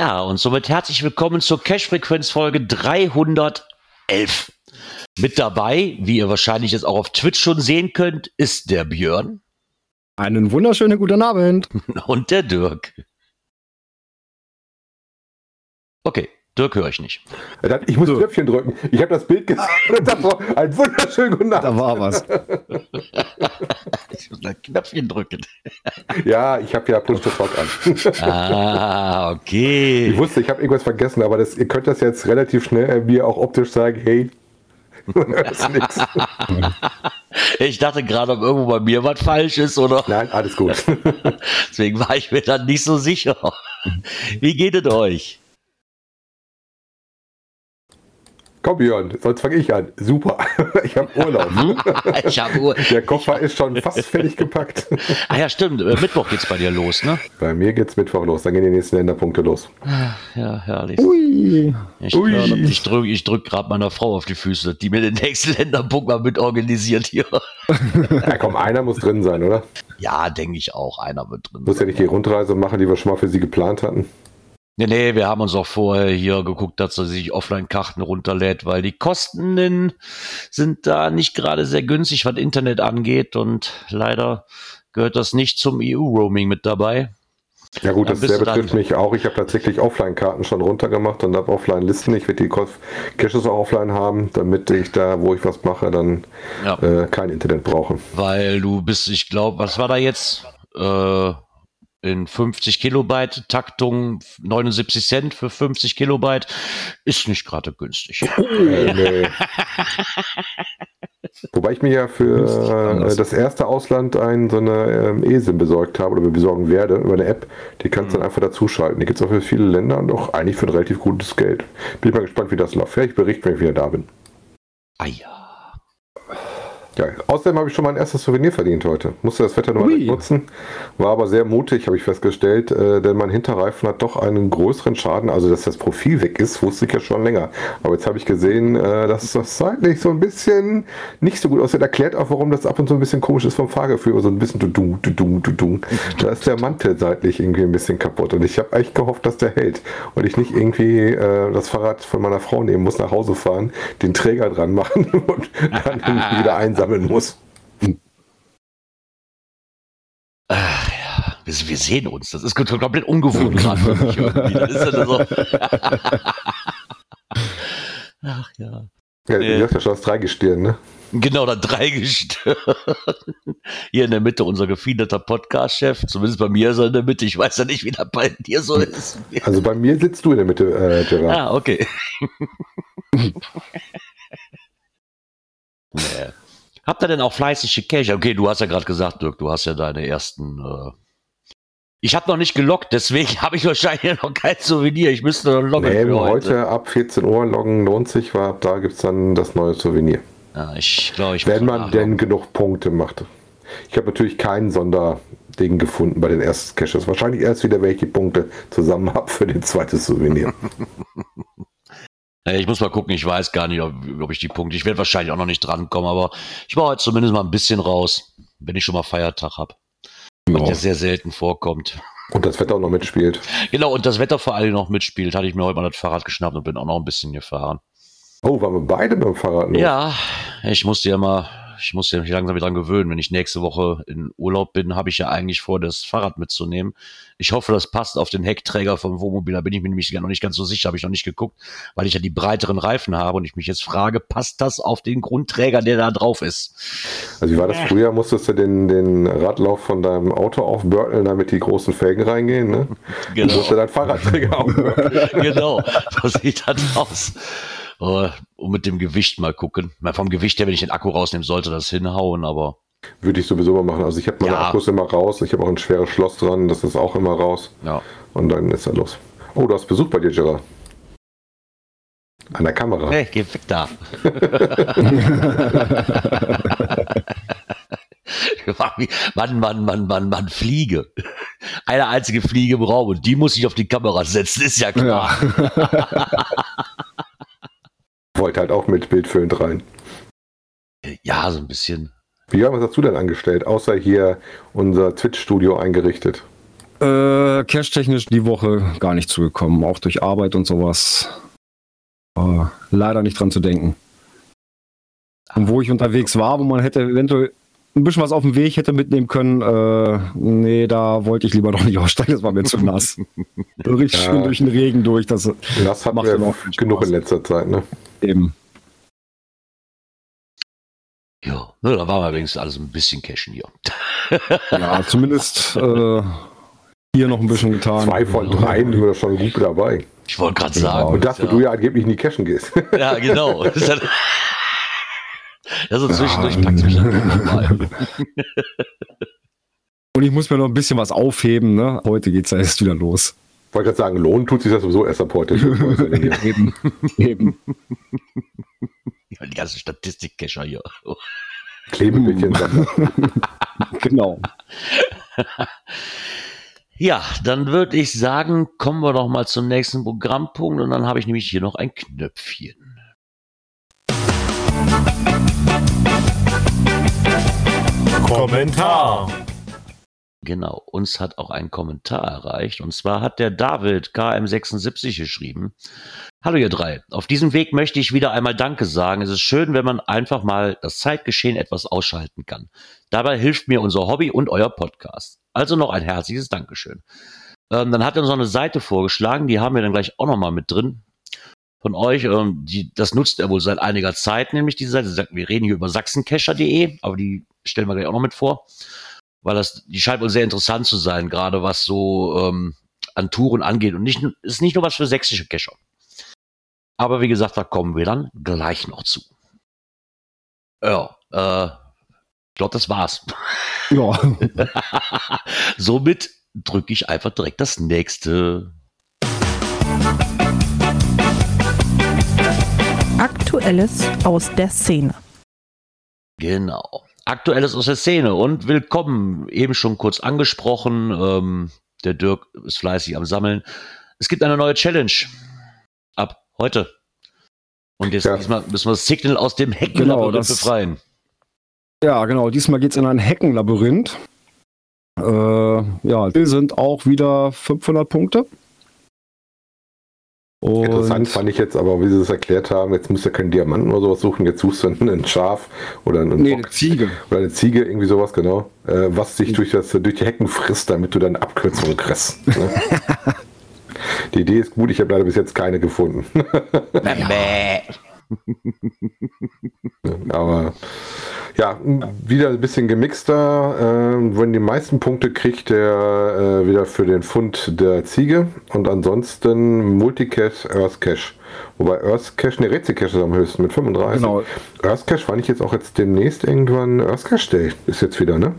Ja, und somit herzlich willkommen zur Cash-Frequenz-Folge 311. Mit dabei, wie ihr wahrscheinlich jetzt auch auf Twitch schon sehen könnt, ist der Björn Einen wunderschönen guten Abend. und der Dirk. Okay, Dirk höre ich nicht. Dann- Ich muss Knöpfchen drücken. Ich habe das Bild gesehen und davor einen wunderschönen guten Da Abend. war was. Ich muss ein Knöpfchen drücken. Ja, ich habe ja Push to Talk an. Ah, okay. Ich wusste, ich habe irgendwas vergessen, aber das, ihr könnt das jetzt relativ schnell mir auch optisch sagen, hey, das ist nix. Ich dachte gerade, ob irgendwo bei mir was falsch ist oder. Nein, alles gut. Deswegen war ich mir dann nicht so sicher. Wie geht es euch? Komm, Björn, sonst fange ich an. Super. Ich habe Urlaub. Ich habe Uhr. Der Koffer ist schon fast fertig gepackt. Ah ja, stimmt. äh, Mittwoch geht's bei dir los, ne? Bei mir geht's Mittwoch los. Dann gehen die nächsten Länderpunkte los. Ja, herrlich. Ui. Ich, Ui. ich drücke ich drück gerade meiner Frau auf die Füße, die mir den nächsten Länderpunkt mal mit organisiert hier. Ja, komm, einer muss drin sein, oder? Ja, denke ich auch. Einer wird drin. Muss ja nicht die Rundreise machen, die wir schon mal für sie geplant hatten. Nee, nee, wir haben uns auch vorher hier geguckt, dass er sich Offline-Karten runterlädt, weil die Kosten in- sind da nicht gerade sehr günstig, was Internet angeht. Und leider gehört das nicht zum EU-Roaming mit dabei. Ja gut, das betrifft mich auch. Ich habe tatsächlich Offline-Karten schon runtergemacht und habe Offline-Listen. Ich werde die Caches auch offline haben, damit ich da, wo ich was mache, dann Ja. äh, kein Internet brauche. Weil du bist, ich glaube, was war da jetzt? Äh, in 50 Kilobyte Taktung 79 Cent für 50 Kilobyte ist nicht gerade günstig. Äh, nee. Wobei ich mir ja für äh, das erste Ausland ein, so eine ähm, ESIM besorgt habe oder besorgen werde über eine App. Die kannst du Mhm. dann einfach dazuschalten. Die gibt es auch für viele Länder und auch eigentlich für ein relativ gutes Geld. Bin ich mal gespannt, wie das läuft. Ja, ich berichte, wenn ich wieder da bin. Ah ja. Ja, außerdem habe ich schon mein erstes Souvenir verdient heute. Musste das Wetter nochmal Ui. nutzen. War aber sehr mutig, habe ich festgestellt, äh, denn mein Hinterreifen hat doch einen größeren Schaden. Also, dass das Profil weg ist, wusste ich ja schon länger. Aber jetzt habe ich gesehen, äh, dass das seitlich so ein bisschen nicht so gut aussieht. Erklärt auch, warum das ab und zu ein bisschen komisch ist vom Fahrgefühl. So ein bisschen du du du du du Da ist der Mantel seitlich irgendwie ein bisschen kaputt. Und ich habe eigentlich gehofft, dass der hält. Und ich nicht irgendwie äh, das Fahrrad von meiner Frau nehmen muss, nach Hause fahren, den Träger dran machen und dann wieder einsammeln muss. Ach ja. Wir, wir sehen uns. Das ist komplett ungewohnt gerade für mich irgendwie. Das ist ja so. Ach ja. Ja, Nee. du hast ja schon das Dreigestirn, ne? Genau, da Dreigestirn. Hier in der Mitte unser gefiederter Podcast-Chef. Zumindest bei mir ist er in der Mitte. Ich weiß ja nicht, wie das bei dir so ist. Also bei mir sitzt du in der Mitte, äh, Gerard. Ah, okay. nee. Habt ihr denn auch fleißige Cache? Okay, du hast ja gerade gesagt, Dirk, du hast ja deine ersten. Äh ich habe noch nicht gelockt, deswegen habe ich wahrscheinlich noch kein Souvenir. Ich müsste noch loggen Nee, heute. heute ab 14 Uhr loggen lohnt sich, weil ab da gibt es dann das neue Souvenir. Ja, ich glaube, ich Wenn man denn genug Punkte macht. Ich habe natürlich kein Sonderding gefunden bei den ersten Caches. Wahrscheinlich erst wieder, wenn ich die Punkte zusammen habe für den zweiten Souvenir. Ja, Ich muss mal gucken, ich weiß gar nicht, ob, ob ich die Punkte. Ich werde wahrscheinlich auch noch nicht drankommen, aber ich war heute zumindest mal ein bisschen raus, wenn ich schon mal Feiertag habe. Was ja sehr selten vorkommt. Und das Wetter auch noch mitspielt. Genau, und das Wetter vor allem noch mitspielt, hatte ich mir heute mal das Fahrrad geschnappt und bin auch noch ein bisschen gefahren. Oh, waren wir beide dem Fahrrad? los? Ja, ich musste ja mal, ich musste ja mich langsam wieder dran gewöhnen. Wenn ich nächste Woche in Urlaub bin, habe ich ja eigentlich vor, das Fahrrad mitzunehmen. Ich hoffe, das passt auf den Heckträger vom Wohnmobil. Da bin ich mir nämlich noch nicht ganz so sicher, habe ich noch nicht geguckt, weil ich ja die breiteren Reifen habe und ich mich jetzt frage, passt das auf den Grundträger, der da drauf ist? Also wie war das früher? Musstest du den, den Radlauf von deinem Auto aufbörteln, damit die großen Felgen reingehen, ne? Du Genau. musst dein Fahrradträger aufbörteln. genau, so sieht das aus. Äh, Und mit dem Gewicht mal gucken. Mal vom Gewicht her, wenn ich den Akku rausnehmen sollte, das hinhauen, aber Würde ich sowieso mal machen. Also ich habe meine Ja. Akkus immer raus. Ich habe auch ein schweres Schloss dran. Das ist auch immer raus. Ja. Und dann ist er los. Oh, du hast Besuch bei dir, Gerard. An der Kamera. Hey, geh weg da. Mann, Mann, Mann, Mann, Mann, Fliege. Eine einzige Fliege im Raum und die muss ich auf die Kamera setzen, ist ja klar. Wollte halt auch mit bildfüllend rein. Ja, so ein bisschen. Wie, was hast du denn angestellt? Außer hier unser Twitch-Studio eingerichtet. Äh, cash-technisch die Woche gar nicht zugekommen, auch durch Arbeit und sowas. War leider nicht dran zu denken. Und wo ich unterwegs war, wo man hätte eventuell ein bisschen was auf dem Weg hätte mitnehmen können, äh, nee, da wollte ich lieber noch nicht aussteigen, das war mir zu nass. Richtig Ja. schön durch den Regen durch, das Das hatten Macht wir auch genug Spaß. in letzter Zeit, ne? eben. Ja, ne, da war wir wenigstens alles ein bisschen cashen hier. Ja, zumindest äh, hier noch ein bisschen getan. Zwei von drei sind wir schon gut dabei. Ich wollte gerade sagen. Und das, wo ja, du ja angeblich nie cashen gehst. ja, genau. Das ist ja so zwischendurch packt mich dann mal. Und ich muss mir noch ein bisschen was aufheben, ne? Heute geht's ja erst wieder los. Wollte gerade sagen, lohnen tut sich das sowieso erst ab heute. eben, eben. Ja, Die ganzen Statistik-Cacher hier. Klebebildchen. Sachen. Genau. Ja, dann würde ich sagen, kommen wir doch mal zum nächsten Programmpunkt und dann habe ich nämlich hier noch ein Knöpfchen. Kommentar. Genau, uns hat auch ein Kommentar erreicht und zwar hat der David KM76 geschrieben. Hallo ihr drei, auf diesem Weg möchte ich wieder einmal Danke sagen. Es ist schön, wenn man einfach mal das Zeitgeschehen etwas ausschalten kann. Dabei hilft mir unser Hobby und euer Podcast. Also noch ein herzliches Dankeschön. Ähm, dann hat er uns noch eine Seite vorgeschlagen, die haben wir dann gleich auch nochmal mit drin von euch. Ähm, die, das nutzt er wohl seit einiger Zeit, nämlich diese Seite. Wir reden hier über sachsencacher.de, aber die stellen wir gleich auch noch mit vor weil das, die scheint wohl sehr interessant zu sein, gerade was so ähm, an Touren angeht. Und nicht, ist nicht nur was für sächsische Cacher. Aber wie gesagt, da kommen wir dann gleich noch zu. Ja, äh, ich glaube, das war's. Ja, Somit drücke ich einfach direkt das nächste. Aktuelles aus der Szene. Genau. Aktuelles aus der Szene und willkommen, eben schon kurz angesprochen. Ähm, der Dirk ist fleißig am Sammeln. Es gibt eine neue Challenge ab heute. Und jetzt Ja. diesmal müssen wir das Signal aus dem Genau, Heckenlabyrinth das- befreien. ja, genau. Diesmal geht's in ein Heckenlabyrinth. Äh, ja, Ziel sind auch wieder 500 Punkte. Und Interessant fand ich jetzt aber, wie sie es erklärt haben, jetzt musst du keinen Diamanten oder sowas suchen, jetzt suchst du einen Schaf oder einen nee, Bock eine Ziege. oder eine Ziege, irgendwie sowas, genau, äh, was sich durch, das, durch die Hecken frisst, damit du dann Abkürzungen kriegst. Ne? die Idee ist gut, ich habe leider bis jetzt keine gefunden. Aber ja, wieder ein bisschen gemixter. Ähm, wenn die meisten Punkte kriegt, der äh, wieder für den Fund der Ziege. Und ansonsten Multicash, Earth Cash. Wobei Earth Cash, ne, Rätsel Cash ist am höchsten mit 35. Genau. Earth Cash fand ich jetzt auch jetzt demnächst irgendwann. Earth Cash Day ist jetzt wieder, ne?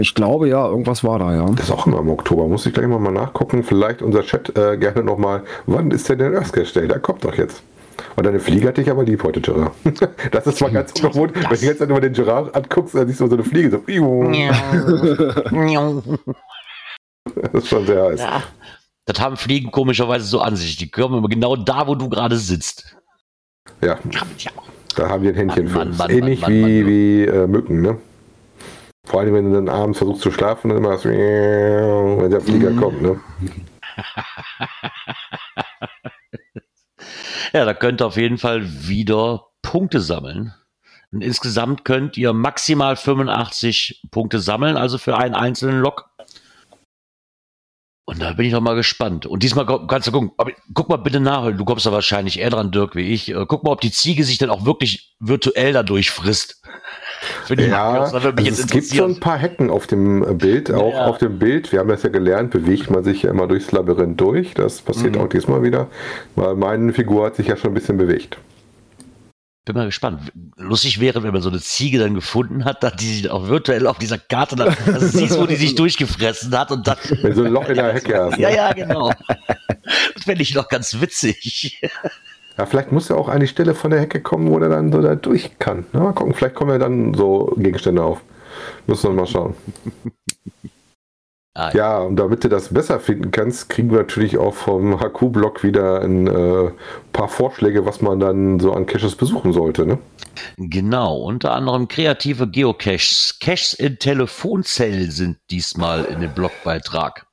Ich glaube, ja, irgendwas war da, ja. Das ist auch immer im Oktober. Muss ich gleich mal, mal nachgucken. Vielleicht unser Chat äh, gerne nochmal. Wann ist denn der Earth Cash Day? Der kommt doch jetzt. Und deine Fliege hatte ich aber lieb heute, Gerard. Das ist zwar ganz ungewohnt, wenn du die ganze Zeit immer den Gerard anguckst, dann siehst du so eine Fliege. So, das ist schon sehr heiß. Ja. Das haben Fliegen komischerweise so an sich. Die kommen immer genau da, wo du gerade sitzt. Ja, da haben die ein Händchen für. Mann, Das ist Mann, Ähnlich Mann, wie, wie äh, Mücken, ne? Vor allem, wenn du dann abends versuchst zu schlafen, dann immer das, wenn der Flieger Mhm. kommt, ne? Ja, da könnt ihr auf jeden Fall wieder Punkte sammeln. Und insgesamt könnt ihr maximal 85 Punkte sammeln, also für einen einzelnen Lok. Und da bin ich doch mal gespannt. Und diesmal kannst du gucken, aber guck mal bitte nach, du kommst da wahrscheinlich eher dran, Dirk, wie ich. Äh, Guck mal, ob die Ziege sich dann auch wirklich virtuell dadurch frisst. Für die Ja, mich also es gibt schon ein paar Hecken auf dem äh, Bild. Auch Ja. auf dem Bild, wir haben das ja gelernt, bewegt man sich ja immer durchs Labyrinth durch. Das passiert Mhm. auch diesmal wieder, weil meine Figur hat sich ja schon ein bisschen bewegt. Bin mal gespannt. Lustig wäre, wenn man so eine Ziege dann gefunden hat, dass die sich auch virtuell auf dieser Karte dann, also siehst, wo die sich durchgefressen hat und dann. Wenn so ein Loch in der Hecke hast. ja, Ne? ja, genau. Das fände ich noch ganz witzig. Ja, vielleicht muss er auch an die Stelle von der Hecke kommen, wo er dann so da durch kann. Na, mal gucken, vielleicht kommen ja dann so Gegenstände auf. Müssen wir mal schauen. Ah, Ja, und damit du das besser finden kannst, kriegen wir natürlich auch vom HQ-Blog wieder ein äh, paar Vorschläge, was man dann so an Caches besuchen sollte. Ne? Genau, unter anderem kreative Geocaches. Caches in Telefonzellen sind diesmal in dem Blogbeitrag.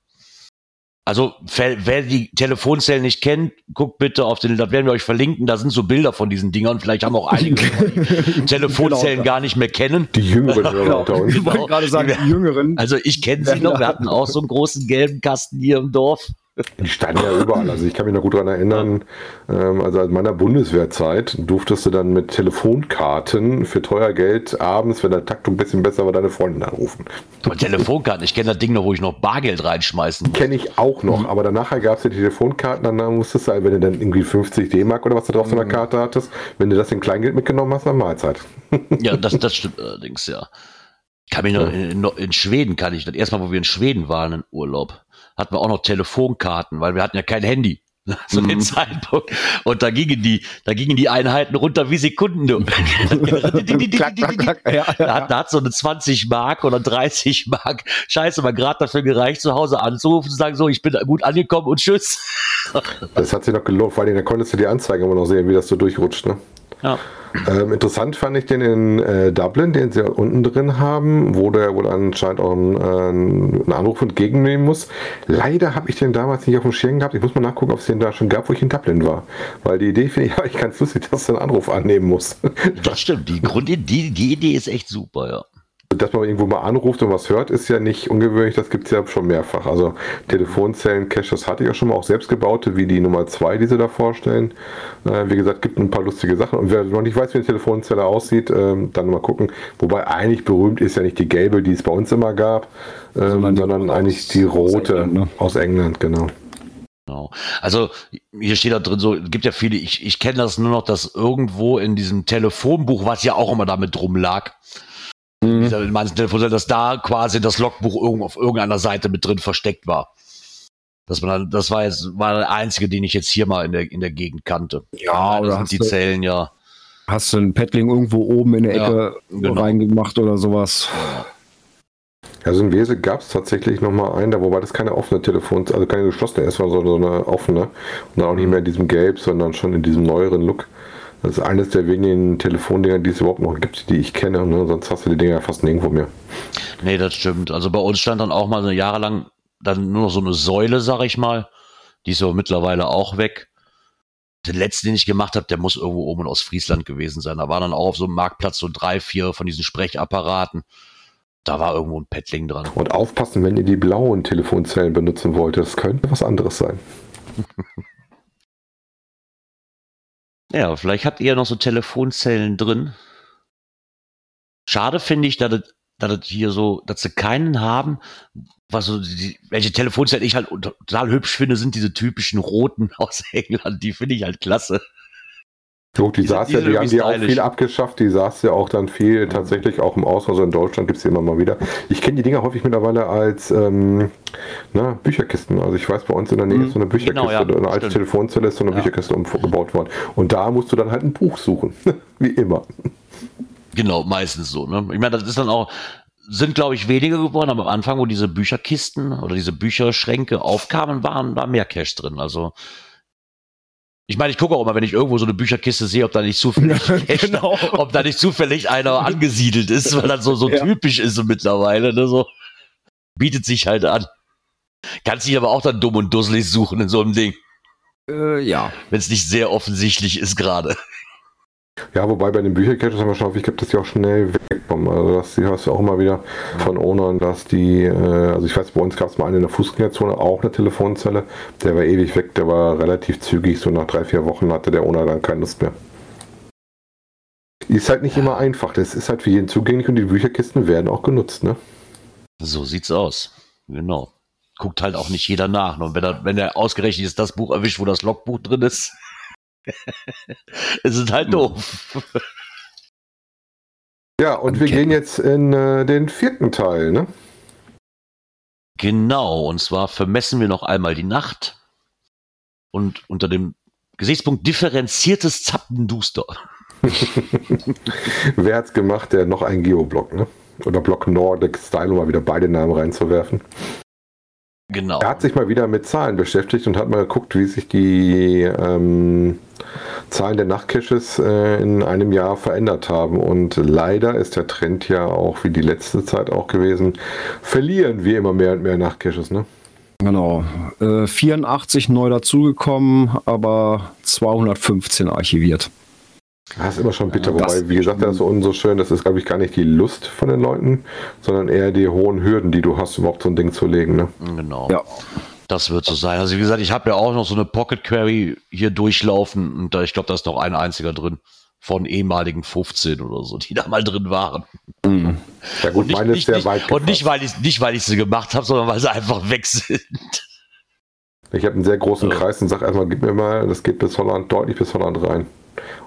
Also, wer, wer die Telefonzellen nicht kennt, guckt bitte auf den, das werden wir euch verlinken, da sind so Bilder von diesen Dingern. Vielleicht haben auch einige die Telefonzellen Genau. gar nicht mehr kennen. Die jüngeren Hörer unter uns. Ich wollte gerade sagen, die Jüngeren. Also ich kenne sie noch, wir hatten auch so einen großen gelben Kasten hier im Dorf. Die standen ja überall. Also ich kann mich noch gut daran erinnern, ähm, also in meiner Bundeswehrzeit durftest du dann mit Telefonkarten für teuer Geld abends, wenn der Taktung ein bisschen besser war, deine Freundin anrufen. Aber Telefonkarten, ich kenne das Ding noch, wo ich noch Bargeld reinschmeißen muss. Kenne ich auch noch, aber danach gab es ja die Telefonkarten, dann musstest du, wenn du dann irgendwie 50 D-Mark oder was du drauf auf so einer Karte hattest, wenn du das in Kleingeld mitgenommen hast, dann Mahlzeit. Ja, das, das stimmt allerdings, ja. Kann mich noch, in, in Schweden kann ich, das erste Mal, wo wir in Schweden waren in Urlaub, hatten wir auch noch Telefonkarten, weil wir hatten ja kein Handy. Zu dem Zeitpunkt. Und da gingen die, da gingen die Einheiten runter wie Sekunden. klack, klack, klack. Ja, Da hat, da hat so eine 20 Mark oder 30 Mark Scheiße mal gerade dafür gereicht, zu Hause anzurufen und zu sagen, so, ich bin gut angekommen und tschüss. Das hat sich noch gelohnt, weil da konntest du die Anzeige immer noch sehen, wie das so durchrutscht. Ne? Ja. Ähm, interessant fand ich den in äh, Dublin, den sie unten drin haben, wo der wohl anscheinend auch einen, äh, einen Anruf entgegennehmen muss. Leider habe ich den damals nicht auf dem Schirm gehabt. Ich muss mal nachgucken, ob es den da schon gab, wo ich in Dublin war. Weil die Idee finde ich eigentlich ganz lustig, dass du einen Anruf annehmen musst. Das stimmt. Die Grundidee, die Idee ist echt super, ja. Dass man irgendwo mal anruft und was hört, ist ja nicht ungewöhnlich, das gibt es ja schon mehrfach. Also Telefonzellen, Caches hatte ich ja schon mal auch selbst gebaute, wie die Nummer 2, die sie da vorstellen. Äh, wie gesagt, gibt ein paar lustige Sachen. Und wer noch nicht weiß, wie eine Telefonzelle aussieht, ähm, dann mal gucken. Wobei eigentlich berühmt ist ja nicht die gelbe, die es bei uns immer gab, ähm, Sondern sondern, eigentlich aus- die aus rote England, ne? aus England, genau. Genau. Also hier steht da drin so, es gibt ja viele, ich, ich kenne das nur noch, dass irgendwo in diesem Telefonbuch, was ja auch immer damit drum lag, Mhm. dieser, in manchen Telefonzellen, dass da quasi das Logbuch irgendwo auf irgendeiner Seite mit drin versteckt war. Dass man dann, das war jetzt, war der einzige, den ich jetzt hier mal in der, in der Gegend kannte. Ja, da oder sind die du- Zellen ja. Hast du ein Paddling irgendwo oben in der Ja, Ecke genau. reingemacht oder sowas? Also in Wesel gab es tatsächlich noch mal einen, da wobei das keine offene Telefon, also keine geschlossene ist, sondern so eine offene. Und dann auch nicht mehr in diesem Gelb, sondern schon in diesem neueren Look. Das ist eines der wenigen Telefondinger, die es überhaupt noch gibt, die ich kenne. Ne? Sonst hast du die Dinger ja fast nirgendwo mehr. Nee, das stimmt. Also bei uns stand dann auch mal so jahrelang dann nur noch so eine Säule, sag ich mal. Die ist aber mittlerweile auch weg. Den letzten, den ich gemacht habe, der muss irgendwo oben aus Friesland gewesen sein. Da war dann auch auf so einem Marktplatz so drei, vier von diesen Sprechapparaten. Da war irgendwo ein Paddling dran. Und aufpassen, wenn ihr die blauen Telefonzellen benutzen wollt, das könnte was anderes sein. Ja, vielleicht habt ihr ja noch so Telefonzellen drin. Schade finde ich, dass es, dass hier so, dass sie keinen haben, was so die, welche Telefonzellen ich halt total hübsch finde, sind diese typischen roten aus England. Die finde ich halt klasse. Jo, die, Die saß ja, die haben die auch viel abgeschafft, die saß ja auch dann viel tatsächlich auch im Ausland, also in Deutschland gibt es die immer mal wieder. Ich kenne die Dinger häufig mittlerweile als ähm, na, Bücherkisten. Also ich weiß, bei uns in der Nähe Mhm. ist so eine Bücherkiste, Genau, ja, eine alte stimmt. Telefonzelle ist so eine Ja. Bücherkiste umgebaut worden. Und da musst du dann halt ein Buch suchen. Wie immer. Genau, meistens so. Ne? Ich meine, das ist dann auch, sind glaube ich weniger geworden, aber am Anfang, wo diese Bücherkisten oder diese Bücherschränke aufkamen, waren da mehr Cash drin. Also ich meine, ich gucke auch immer, wenn ich irgendwo so eine Bücherkiste sehe, ob da nicht zufällig, Cash genau. ob da nicht zufällig einer angesiedelt ist, weil das so, so Ja. typisch ist so mittlerweile. Ne? So bietet sich halt an. Kannst dich aber auch dann dumm und dusselig suchen in so einem Ding, Äh, ja. wenn es nicht sehr offensichtlich ist gerade. Ja, wobei bei den Büchercaches haben wir schon häufig gehabt, dass die auch schnell wegkommen. Also das hast du auch immer wieder von Ownern, dass die, äh, also ich weiß, bei uns gab es mal eine in der Fußgängerzone, auch eine Telefonzelle. Der war ewig weg, der war relativ zügig, so nach drei, vier Wochen hatte der Owner dann keine Lust mehr. Ist halt nicht immer einfach, das ist halt für jeden zugänglich und die Bücherkisten werden auch genutzt, ne? So sieht's aus. Genau. Guckt halt auch nicht jeder nach. Und wenn er, wenn er ausgerechnet ist, das Buch erwischt, wo das Logbuch drin ist. es ist halt doof. Ja, und wir Okay. gehen jetzt in äh, den vierten Teil, ne? Genau, und zwar vermessen wir noch einmal die Nacht und unter dem Gesichtspunkt differenziertes Zappenduster. Wer hat's gemacht? Der noch ein Geoblock, ne? Oder Block Nordic Style, um mal wieder beide Namen reinzuwerfen. Genau. Er hat sich mal wieder mit Zahlen beschäftigt und hat mal geguckt, wie sich die ähm, Zahlen der Nachtcaches äh, in einem Jahr verändert haben. Und leider ist der Trend ja auch, wie die letzte Zeit auch gewesen, verlieren wir immer mehr und mehr Nachtcaches, ne? Genau. Äh, 84 neu dazugekommen, aber 215 archiviert. Das ist immer schon bitter, Ja, wobei, wie gesagt, das ist so so schön, das ist, glaube ich, gar nicht die Lust von den Leuten, sondern eher die hohen Hürden, die du hast, überhaupt so ein Ding zu legen, ne? Genau. Ja. Das wird so sein. Also wie gesagt, ich habe ja auch noch so eine Pocket Query hier durchlaufen und da, ich glaube, da ist noch ein einziger drin von ehemaligen 15 oder so, die da mal drin waren. Mhm. Ja gut, Und nicht, meine ist sehr nicht, weit und nicht, weil ich nicht, weil ich sie gemacht habe, sondern weil sie einfach weg sind. Ich habe einen sehr großen Ja. Kreis und sage erstmal, gib mir mal, das geht bis Holland, deutlich bis Holland rein.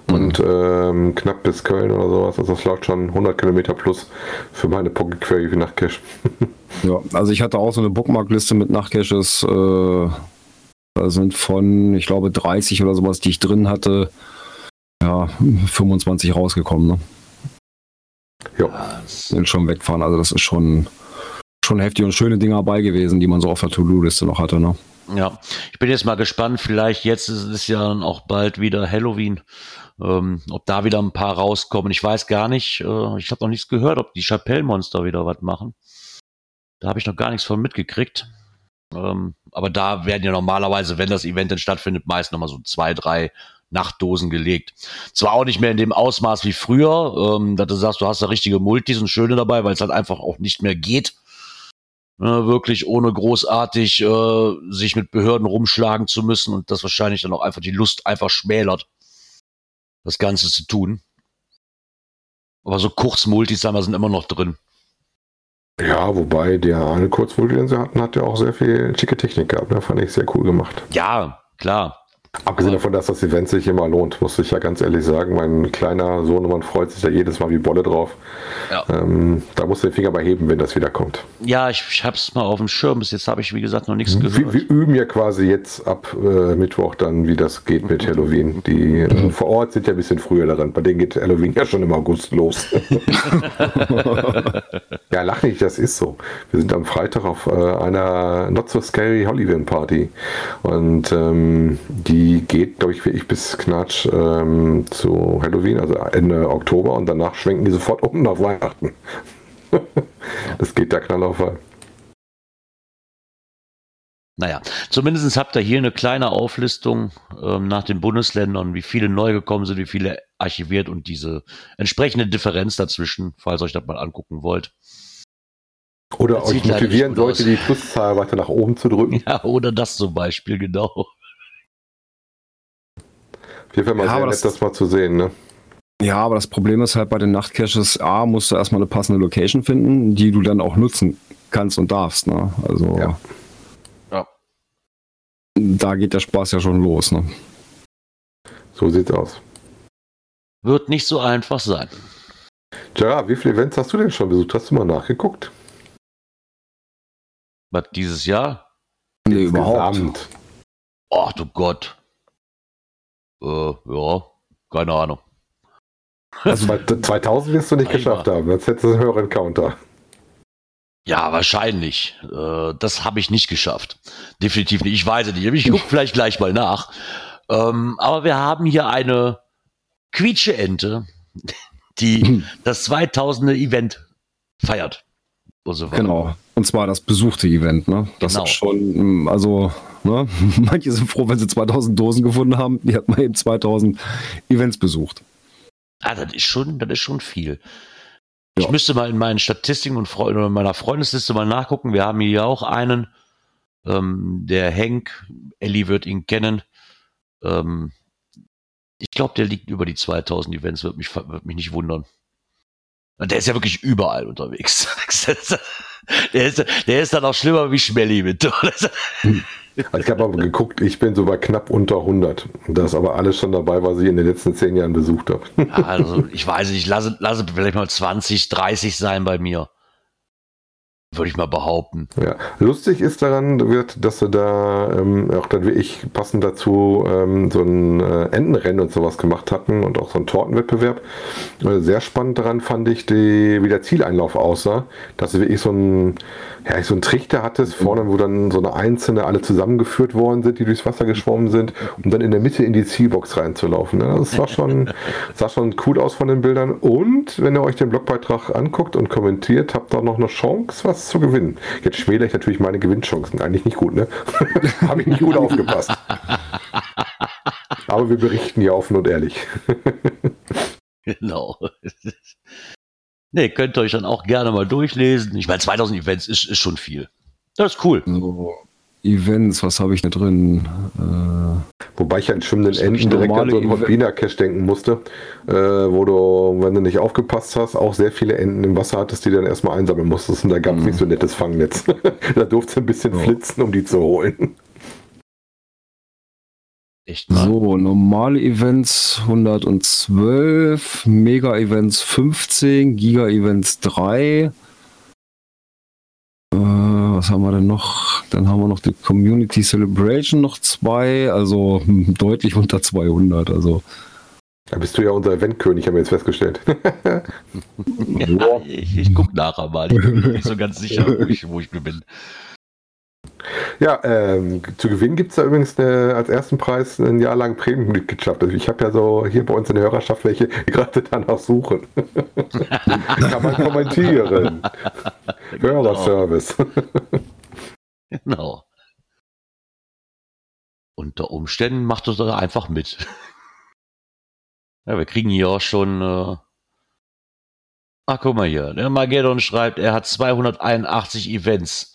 Und ähm, knapp bis Köln oder sowas. Also das läuft schon 100 Kilometer plus für meine Pocket Query wie nach Cache. Ja, also ich hatte auch so eine Bookmarkliste mit Nachtcaches. Äh, da sind von, ich glaube, 30 oder sowas, die ich drin hatte, ja, 25 rausgekommen. Ne? Ja. Sind schon wegfahren. Also das ist schon, schon heftig und schöne Dinge dabei gewesen, die man so auf der To-Do-Liste noch hatte. Ne? Ja, ich bin jetzt mal gespannt. Vielleicht jetzt ist es ja dann auch bald wieder Halloween. Ähm, ob da wieder ein paar rauskommen. Ich weiß gar nicht. Äh, ich habe noch nichts gehört, ob die Chapelle-Monster wieder was machen. Da habe ich noch gar nichts von mitgekriegt. Ähm, aber da werden ja normalerweise, wenn das Event dann stattfindet, meist nochmal so zwei, drei Nachtdosen gelegt. Zwar auch nicht mehr in dem Ausmaß wie früher, ähm, dass du sagst, du hast da richtige Multis und schöne dabei, weil es halt einfach auch nicht mehr geht. Äh, wirklich ohne großartig äh, sich mit Behörden rumschlagen zu müssen und das wahrscheinlich dann auch einfach die Lust einfach schmälert, das Ganze zu tun. Aber so Kurzmultis, sagen wir, sind immer noch drin. Ja, wobei der eine Kurzmulti, den sie hatten, hat ja auch sehr viel schicke Technik gehabt. Ne? Fand ich sehr cool gemacht. Ja, klar. Abgesehen davon, dass das Event sich immer lohnt, muss ich ja ganz ehrlich sagen. Mein kleiner Sohnemann freut sich da jedes Mal wie Bolle drauf. Ja. Ähm, da muss der Finger bei heben, wenn das wieder kommt. Ja, ich, ich hab's mal auf dem Schirm. Bis jetzt habe ich, wie gesagt, noch nichts Wir, gehört. wir üben ja quasi jetzt ab äh, Mittwoch dann, wie das geht mit Halloween. Die äh, vor Ort sind ja ein bisschen früher daran. Bei denen geht Halloween ja schon im August los. ja, lach nicht, das ist so. Wir sind am Freitag auf äh, einer Not So Scary Halloween Party. Und ähm, die geht, glaube ich, wie ich bis Knatsch ähm, zu Halloween, also Ende Oktober. Und danach schwenken die sofort um nach Weihnachten. das geht der Knall auf. Naja, zumindest habt ihr hier eine kleine Auflistung ähm, nach den Bundesländern, wie viele neu gekommen sind, wie viele archiviert und diese entsprechende Differenz dazwischen, falls ihr euch das mal angucken wollt. Oder Das euch motivieren sollte, die Pluszahl weiter nach oben zu drücken. Ja, oder das zum Beispiel, genau. Auf jeden Fall mal Ja, sehr aber nett, das- das mal zu sehen. Ne? Ja, aber das Problem ist halt bei den Nachtcaches, A, musst du erstmal eine passende Location finden, die du dann auch nutzen kannst und darfst. Ne? Also Ja. Ja. da geht der Spaß ja schon los. Ne? So sieht's aus. Wird nicht so einfach sein. Gerard, wie viele Events hast du denn schon besucht? Hast du mal nachgeguckt? Was dieses Jahr? Nee, überhaupt. Insgesamt. Ach du Gott. Äh, ja, keine Ahnung. Also bei 2000 wirst du nicht Einmal. geschafft haben. Jetzt hättest du einen höheren Counter. Ja, wahrscheinlich. Äh, das habe ich nicht geschafft. Definitiv nicht. Ich weiß es nicht. Ich gucke vielleicht gleich mal nach. Ähm, aber wir haben hier eine Quietsche-Ente, die das 2000. Event feiert. Und so weiter. Genau. Und zwar das besuchte Event. Ne? Das Genau. ist schon, also, ne? manche sind froh, wenn sie 2000 Dosen gefunden haben. Die hat man eben 2000 Events besucht. Ah, das ist schon, das ist schon viel. Ich Ja. müsste mal in meinen Statistiken und in meiner Freundesliste mal nachgucken. Wir haben hier auch einen, ähm, der Henk, Ellie wird ihn kennen. Ähm, ich glaube, der liegt über die 2000 Events, wird mich, wird mich nicht wundern. Und Der ist ja wirklich überall unterwegs. Der ist, der ist dann auch schlimmer wie Schmelly mit. Also ich habe aber geguckt, ich bin so bei knapp unter 100. Das ist aber alles schon dabei, was ich in den letzten zehn Jahren besucht habe. Also, ich weiß nicht, lasse, lasse vielleicht mal 20, 30 sein bei mir. Würde ich mal behaupten. Ja, lustig ist daran, wird, dass sie da ähm, auch dann wirklich passend dazu ähm, so ein äh, Entenrennen und sowas gemacht hatten und auch so einen Tortenwettbewerb. Äh, sehr spannend daran fand ich, die, wie der Zieleinlauf aussah, dass du wirklich so ein ja, so ein Trichter hattest, vorne, wo dann so eine einzelne alle zusammengeführt worden sind, die durchs Wasser geschwommen sind, um dann in der Mitte in die Zielbox reinzulaufen. Ne? Das war schon, sah schon cool aus von den Bildern. Und wenn ihr euch den Blogbeitrag anguckt und kommentiert, habt ihr noch eine Chance, was zu gewinnen. Jetzt schmälere ich natürlich meine Gewinnchancen. Eigentlich nicht gut, ne? Habe ich nicht gut aufgepasst. Aber wir berichten ja offen und ehrlich. Genau. Nee, könnt ihr euch dann auch gerne mal durchlesen. Ich meine, 2000 Events ist, ist schon viel. Das ist cool. Events, was habe ich da drin? Äh, Wobei ich an schwimmenden Enten direkt an so einen Hotbina-Cache denken musste, äh, wo du, wenn du nicht aufgepasst hast, auch sehr viele Enten im Wasser hattest, die dann erstmal einsammeln musstest. Und da gab es Mhm. nicht so ein nettes Fangnetz. da durfte ein bisschen Ja. flitzen, um die zu holen. Echt mal. so, normale Events 112, Mega-Events 15, Giga-Events 3. Äh, was haben wir denn noch? Dann haben wir noch die Community Celebration noch zwei, also deutlich unter 200. Also Da bist du ja unser Eventkönig, haben wir jetzt festgestellt. Ja, ich, ich gucke nachher mal. Ich bin mir nicht so ganz sicher, wo ich, wo ich bin. Ja, ähm, zu gewinnen gibt es da übrigens eine, als ersten Preis ein Jahr lang Premium-Mitgliedschaft. Also ich habe ja so hier bei uns in der Hörerschaft welche, die gerade danach suchen. Kann man kommentieren. Hörerservice. Genau. Unter Umständen macht es doch einfach mit. Ja, wir kriegen hier auch schon. Äh Ach, guck mal hier. Der Magedon schreibt, er hat 281 Events.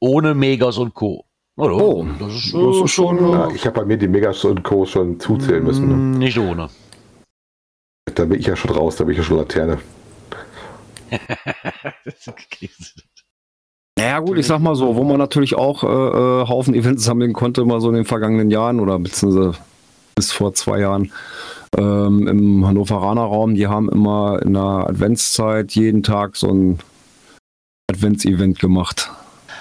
Ohne Megas und Co. Oh, das ist, das ist schon, Ja, ich habe bei mir die Megas und Co. schon zuzählen müssen. Ne? mm, Nicht ohne. Da bin ich ja schon raus, da bin ich ja schon Laterne. Ja gut, ich sag mal so, wo man natürlich auch äh, äh, Haufen Events sammeln konnte, mal so in den vergangenen Jahren oder beziehungsweise bis vor zwei Jahren ähm, im Hannoveraner Raum, die haben immer in der Adventszeit jeden Tag so ein Advents-Event gemacht.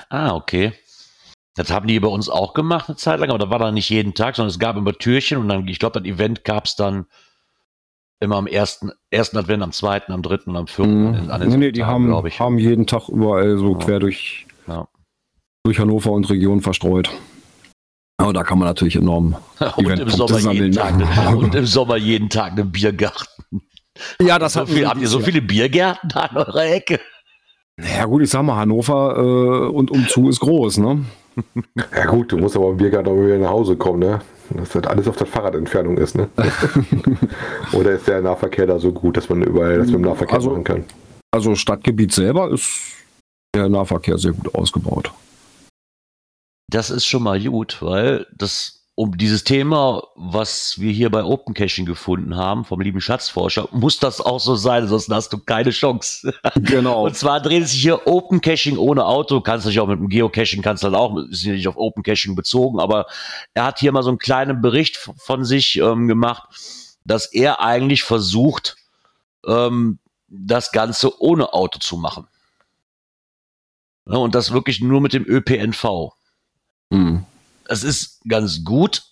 Ah, okay. Das haben die bei uns auch gemacht eine Zeit lang, aber da war dann nicht jeden Tag, sondern es gab immer Türchen und dann, ich glaube, das Event gab es dann immer am ersten, ersten Advent, am zweiten, am dritten und am vierten. in- an nee, nee, die haben, haben jeden Tag überall so Ja. quer durch, Ja. durch Hannover und Region verstreut. Aber da kann man natürlich enorm. und, im Sommer jeden. Tag, und im Sommer jeden Tag einen Biergarten. Ja, das so viel, wir habt ihr so viele Biergärten da in eurer Ecke? Ja gut, ich sag mal, Hannover äh, und umzu ist groß, ne? Ja gut, du musst aber im Biergarten auch wieder nach Hause kommen, ne? Dass das alles auf der Fahrradentfernung ist, ne? Oder ist der Nahverkehr da so gut, dass man überall das mit dem Nahverkehr Also- machen kann? Also Stadtgebiet selber ist der Nahverkehr sehr gut ausgebaut. Das ist schon mal gut, weil das um dieses Thema, was wir hier bei Open Caching gefunden haben, vom lieben Schatzforscher, muss das auch so sein, sonst hast du keine Chance. Genau. Und zwar dreht es sich hier Open Caching ohne Auto. Kannst natürlich auch mit dem Geocaching, kannst halt auch, ist ja nicht auf Open Caching bezogen, aber er hat hier mal so einen kleinen Bericht von sich ähm, gemacht, dass er eigentlich versucht, ähm, das Ganze ohne Auto zu machen. Ja, und das wirklich nur mit dem ÖPNV. Hm. Es ist ganz gut.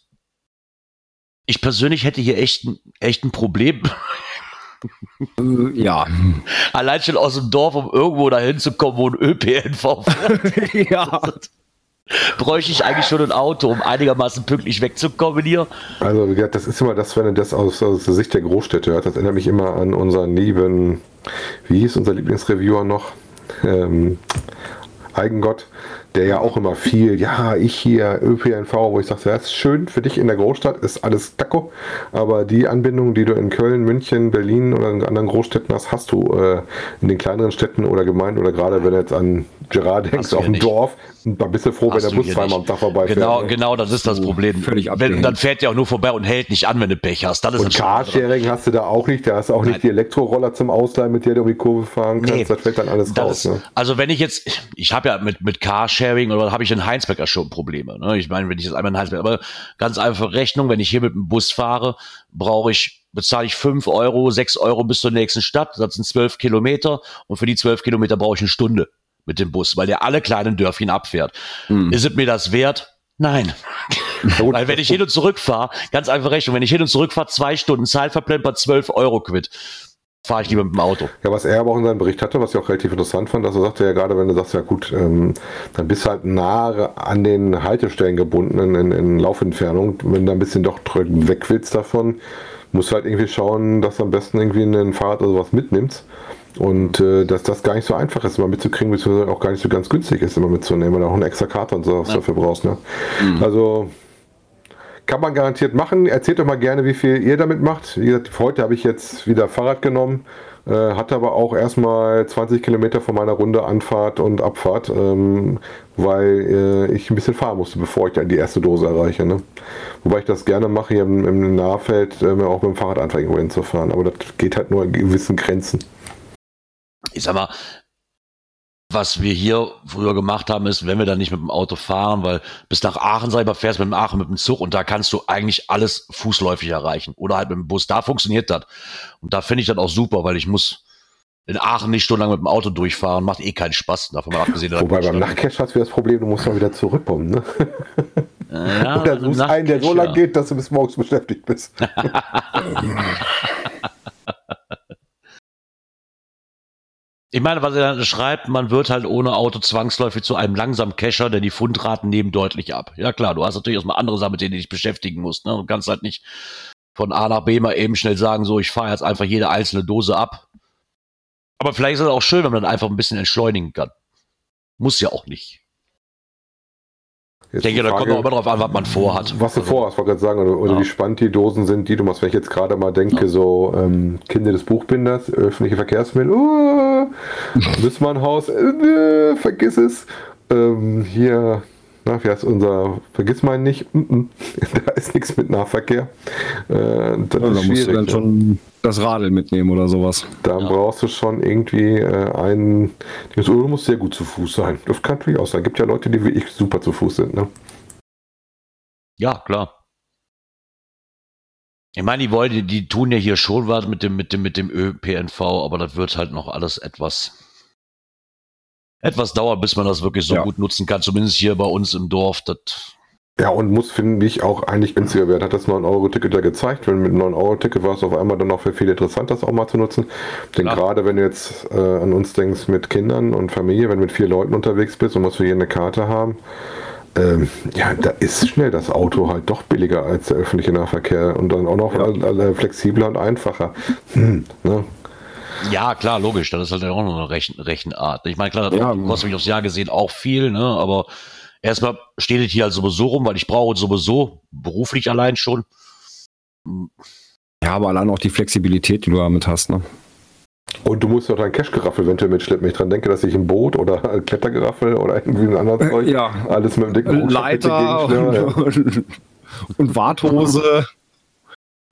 Ich persönlich hätte hier echt ein, echt ein Problem. Ja. Allein schon aus dem Dorf, um irgendwo dahin zu kommen, wo ein ÖPNV fährt. ja. bräuchte ich eigentlich schon ein Auto, um einigermaßen pünktlich wegzukommen hier. Also, wie gesagt, das ist immer das, wenn du das aus, aus der Sicht der Großstädte hört. Das erinnert mich immer an unseren lieben, wie hieß unser Lieblingsreviewer noch? Ähm, Eigengott, der ja auch immer viel, ja, ich hier ÖPNV, wo ich sage, das ist schön für dich in der Großstadt, ist alles Taco, aber die Anbindung, die du in Köln, München, Berlin oder in anderen Großstädten hast, hast du äh, in den kleineren Städten oder Gemeinden oder gerade wenn du jetzt an Gerard denkst, du auf ja dem nicht. Dorf, da bist du froh, wenn der Bus zweimal am Tag vorbeifährt. Genau, ne? genau, das ist das Problem. völlig Wenn, dann fährt der auch nur vorbei und hält nicht an, wenn du Pech hast. Das ist Und. Carsharing hast du da auch nicht. Da hast du auch Nein. nicht die Elektroroller zum Ausleihen, mit der du um die Kurve fahren kannst. Nee, das fällt dann alles raus. ist, Ne? Also wenn ich jetzt, ich habe ja mit, mit Carsharing oder habe ich in Heinsberg schon Probleme. Ne? Ich meine, wenn ich jetzt einmal in Heinsberg, aber ganz einfache Rechnung, wenn ich hier mit dem Bus fahre, brauche ich, bezahle ich fünf Euro, sechs Euro bis zur nächsten Stadt, das sind zwölf Kilometer und für die zwölf Kilometer brauche ich eine Stunde mit dem Bus, weil der alle kleinen Dörfchen abfährt. Hm. Ist es mir das wert? Nein. Weil wenn ich hin und zurück fahre, ganz einfach Rechnung, wenn ich hin und zurück fahre, zwei Stunden, Zahl verplempert, zwölf Euro quitt fahre ich lieber mit dem Auto. Ja, was er aber auch in seinem Bericht hatte, was ich auch relativ interessant fand, dass er sagte ja gerade, wenn du sagst, ja gut, ähm, dann bist du halt nahe an den Haltestellen gebunden in, in, in Laufentfernung. Wenn du ein bisschen doch weg willst davon, musst du halt irgendwie schauen, dass du am besten irgendwie ein Fahrrad oder sowas mitnimmst. Und äh, dass das gar nicht so einfach ist, immer mitzukriegen, beziehungsweise auch gar nicht so ganz günstig ist, immer mitzunehmen, weil du auch eine extra Karte und so was ja. dafür brauchst. Ne? Mhm. Also kann man garantiert machen. Erzählt doch mal gerne, wie viel ihr damit macht. Wie gesagt, heute habe ich jetzt wieder Fahrrad genommen, äh, hatte aber auch erstmal 20 Kilometer von meiner Runde Anfahrt und Abfahrt, ähm, weil äh, ich ein bisschen fahren musste, bevor ich dann die erste Dose erreiche. Ne? Wobei ich das gerne mache, hier im, im Nahfeld äh, auch mit dem Fahrrad einfach irgendwo hinzufahren. Aber das geht halt nur in gewissen Grenzen. Ich sag mal, was wir hier früher gemacht haben, ist, wenn wir dann nicht mit dem Auto fahren, weil bis nach Aachen, sag ich mal, fährst mit dem Aachen mit dem Zug und da kannst du eigentlich alles fußläufig erreichen oder halt mit dem Bus. Da funktioniert das. Und da finde ich das auch super, weil ich muss in Aachen nicht stundenlang mit dem Auto durchfahren, macht eh keinen Spaß. Davon mal abgesehen. Wobei beim Nachtcash hast du das Problem, du musst mal wieder zurückkommen, ne? Ja, Oder du suchst einen, der so lang geht, dass du bis morgens beschäftigt bist. Ich meine, was er schreibt, man wird halt ohne Auto zwangsläufig zu einem langsamen Cacher, denn die Fundraten nehmen deutlich ab. Ja klar, du hast natürlich erstmal andere Sachen, mit denen du dich beschäftigen musst. Ne? Du kannst halt nicht von A nach B mal eben schnell sagen, so, ich fahre jetzt einfach jede einzelne Dose ab. Aber vielleicht ist es auch schön, wenn man dann einfach ein bisschen entschleunigen kann. Muss ja auch nicht. Ich denke, da kommt auch immer darauf an, was man vorhat. Was du also, vorhast, wollte gerade sagen, oder, oder ja. wie spannend die Dosen sind, die du machst. Wenn ich jetzt gerade mal denke, ja. so ähm, Kinder des Buchbinders, öffentliche Verkehrsmittel, uh, Haus, äh, vergiss es. Ähm, hier na, wie heißt unser, vergiss mal nicht, mm -mm, da ist nichts mit Nahverkehr. Äh, das ja, da musst du dann schon das Radl mitnehmen oder sowas. Da ja. brauchst du schon irgendwie äh, einen, du musst sehr gut zu Fuß sein. Das kann natürlich auch sein. Gibt ja Leute, die wie ich super zu Fuß sind, ne? Ja, klar. Ich meine, die wollen, die, die tun ja hier schon was mit dem, mit dem, mit dem ÖPNV, aber das wird halt noch alles etwas etwas dauert, bis man das wirklich so ja. gut nutzen kann, zumindest hier bei uns im Dorf. Ja, und muss, finde ich, auch eigentlich günstiger werden. Hat das 9-Euro-Ticket ja gezeigt. Wenn mit 9-Euro-Ticket war es auf einmal dann auch für viele interessant, das auch mal zu nutzen. Denn gerade wenn du jetzt äh, an uns denkst mit Kindern und Familie, wenn du mit vier Leuten unterwegs bist und musst für jeden eine Karte haben, ähm, ja, da ist schnell das Auto halt doch billiger als der öffentliche Nahverkehr und dann auch noch ja. flexibler und einfacher. Hm, ne? Ja, klar, logisch. Das ist halt auch noch eine Rechen Rechenart. Ich meine, klar, das ja, kostet mich aufs Jahr gesehen auch viel, ne? aber erstmal steht es hier halt sowieso rum, weil ich brauche sowieso beruflich allein schon. Ja, aber allein auch die Flexibilität, die du damit hast, ne? Und du musst doch dein Cash-Geraffel eventuell mitschleppen. Ich dran denke, dass ich ein Boot oder ein Klettergeraffel oder irgendwie ein anderes Zeug, ja. alles mit dem dicken Leiter und, ja. und Warthose.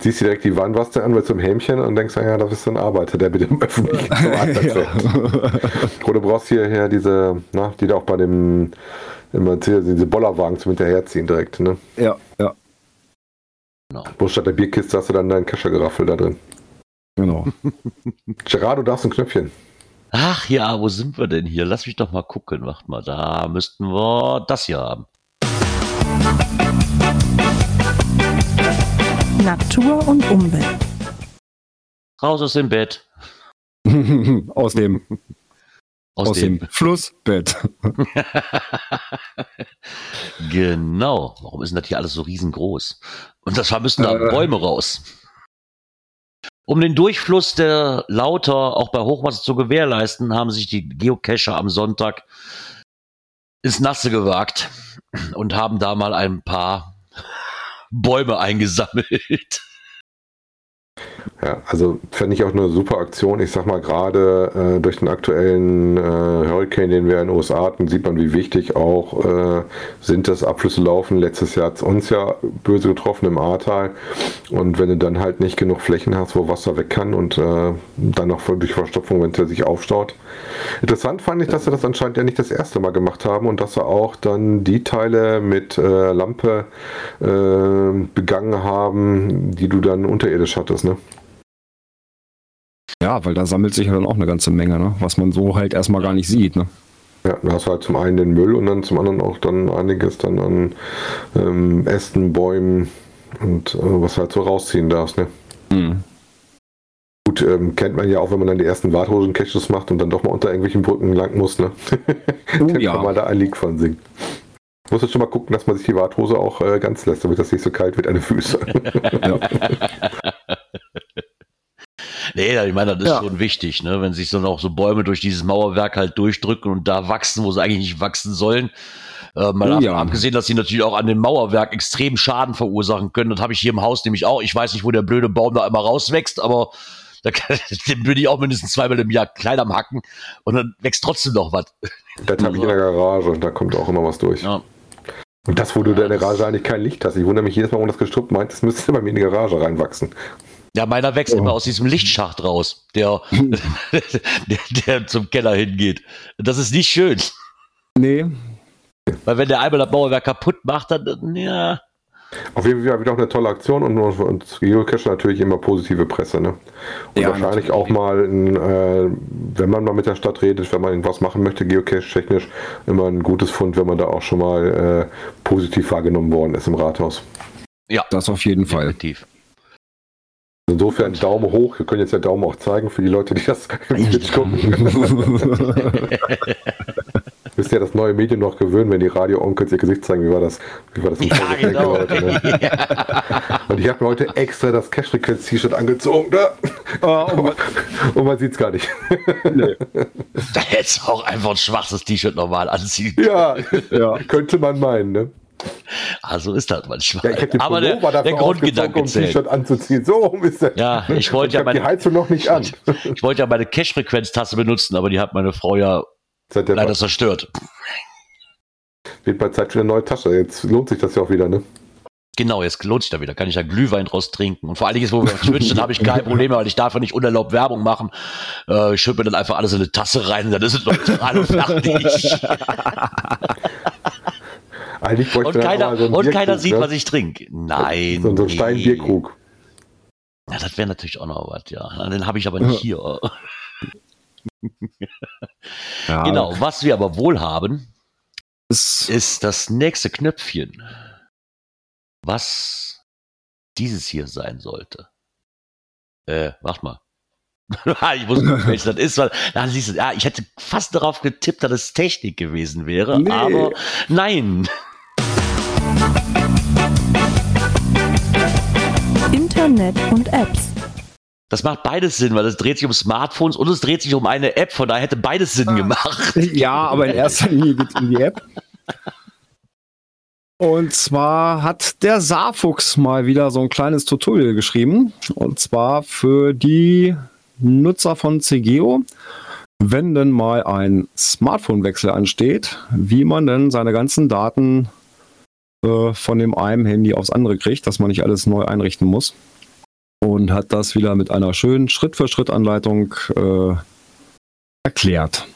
Siehst du direkt die Warnwaste an mit so einem Hämchen und denkst, ja, da bist du ein Arbeiter, der mit dem öffentlichen. Oder du brauchst hierher diese, na, die da auch bei dem, immer diese Bollerwagen zum Hinterherziehen direkt, ne? Ja, ja. Genau. Wo statt der Bierkiste hast du dann dein Keschergeraffel da drin. Genau. Gerard, du darfst ein Knöpfchen. Ach ja, wo sind wir denn hier? Lass mich doch mal gucken. Wacht mal, da müssten wir das hier haben. Natur und Umwelt. Raus aus dem Bett. aus dem aus, aus dem, dem Flussbett. genau. Warum ist denn das hier alles so riesengroß? Und das müssen da äh, Bäume raus. Um den Durchfluss der Lauter auch bei Hochwasser zu gewährleisten, haben sich die Geocacher am Sonntag ins Nasse gewagt und haben da mal ein paar Bäume eingesammelt. Ja, also fände ich auch eine super Aktion. Ich sag mal, gerade äh, durch den aktuellen äh, Hurricane, den wir in den USA hatten, sieht man, wie wichtig auch äh, sind, dass Abflüsse laufen. Letztes Jahr hat es uns ja böse getroffen im Ahrtal. Und wenn du dann halt nicht genug Flächen hast, wo Wasser weg kann und äh, dann noch durch Verstopfung, wenn es sich aufstaut. Interessant fand ich, dass sie das anscheinend ja nicht das erste Mal gemacht haben und dass sie auch dann die Teile mit äh, Lampe äh, begangen haben, die du dann unterirdisch hattest, ne? Ja, weil da sammelt sich ja dann auch eine ganze Menge, ne? was man so halt erstmal gar nicht sieht. Ne? Ja, da hast du halt zum einen den Müll und dann zum anderen auch dann einiges dann an ähm, Ästen, Bäumen und äh, was halt so rausziehen darfst. Ne? Mhm. Gut, ähm, kennt man ja auch, wenn man dann die ersten Warthosen-Caches macht und dann doch mal unter irgendwelchen Brücken lang muss. Ne? Oh, dann ja. kann man da ein Lied von singen. Muss jetzt schon mal gucken, dass man sich die Warthose auch äh, ganz lässt, damit das nicht so kalt wird an den Füßen. ja. Nee, ich meine, das ist ja. schon wichtig, ne? wenn sich dann auch so Bäume durch dieses Mauerwerk halt durchdrücken und da wachsen, wo sie eigentlich nicht wachsen sollen. Äh, mal ja. abgesehen, dass sie natürlich auch an dem Mauerwerk extrem Schaden verursachen können. Das habe ich hier im Haus nämlich auch. Ich weiß nicht, wo der blöde Baum da einmal rauswächst, aber da kann, den würde ich auch mindestens zweimal im Jahr klein am Hacken und dann wächst trotzdem noch was. Das habe ich in der Garage und da kommt auch immer was durch. Ja. Und das, wo du in der Garage eigentlich kein Licht hast. Ich wundere mich jedes Mal, wo das gestruppt meint, das müsste bei mir in die Garage reinwachsen. Ja, meiner wächst oh. immer aus diesem Lichtschacht raus, der, der, der, zum Keller hingeht. Das ist nicht schön. Nee. Weil wenn der einmal das Mauerwerk kaputt macht, dann, ja. Auf jeden Fall wieder auch eine tolle Aktion und, und Geocache natürlich immer positive Presse. Ne? Und ja, wahrscheinlich auch mal, ein, äh, wenn man mal mit der Stadt redet, wenn man irgendwas machen möchte, Geocache-technisch, immer ein gutes Fund, wenn man da auch schon mal äh, positiv wahrgenommen worden ist im Rathaus. Ja, das auf jeden Fall. Insofern Daumen hoch. Wir können jetzt ja Daumen auch zeigen für die Leute, die das Twitch gucken. Müsst ihr das neue Medium noch gewöhnen, wenn die Radio-Onkels ihr Gesicht zeigen. Wie war das? Wie war das im ja, genau. Leute, ne? Und ich habe mir heute extra das Cash-Frequenz-T-Shirt angezogen. Da. Oh, oh und man sieht es gar nicht. Nee. Da hättest du auch einfach ein schwaches T-Shirt normal anziehen. Ja, ja, könnte man meinen, ne? Also ist das manchmal. Ja, ich Aber der, der Grundgedanke um T-Shirt anzuziehen. So rum ist das. Ja, ich wollte ja meine, die Heizung noch nicht an. Ich wollte ja meine Cash-Frequenz-Tasse benutzen, aber die hat meine Frau ja leider Fall. zerstört. Wird bei Zeit für eine neue Tasche. Jetzt lohnt sich das ja auch wieder, ne? Genau, jetzt lohnt sich da wieder. Kann ich ja Glühwein draus trinken. Und vor allen Dingen, wo wir Twitch dann habe ich kein Problem weil ich darf ja nicht unerlaubt Werbung machen. Äh, ich schütte mir dann einfach alles in eine Tasse rein und dann ist es neutral und fertig. Eigentlich und keiner, so und keiner sieht, ne? was ich trinke. Nein. So, so ein Steinbierkrug. Ja, das wäre natürlich auch noch was, ja. Den habe ich aber nicht hier. ja. Genau, was wir aber wohl haben, ist, ist das nächste Knöpfchen, was dieses hier sein sollte. Äh, warte mal. ich muss gucken, welches das ist. Weil, na, siehst du, ja, ich hätte fast darauf getippt, dass es Technik gewesen wäre, nee. aber nein. Internet und Apps. Das macht beides Sinn, weil es dreht sich um Smartphones und es dreht sich um eine App, von daher hätte beides Sinn gemacht. Ja, aber in erster Linie geht es um die App. Und zwar hat der Saarfuchs mal wieder so ein kleines Tutorial geschrieben. Und zwar für die Nutzer von CGO, wenn denn mal ein Smartphone-Wechsel ansteht, wie man denn seine ganzen Daten äh, von dem einen Handy aufs andere kriegt, dass man nicht alles neu einrichten muss. Und hat das wieder mit einer schönen Schritt-für-Schritt-Anleitung äh, erklärt.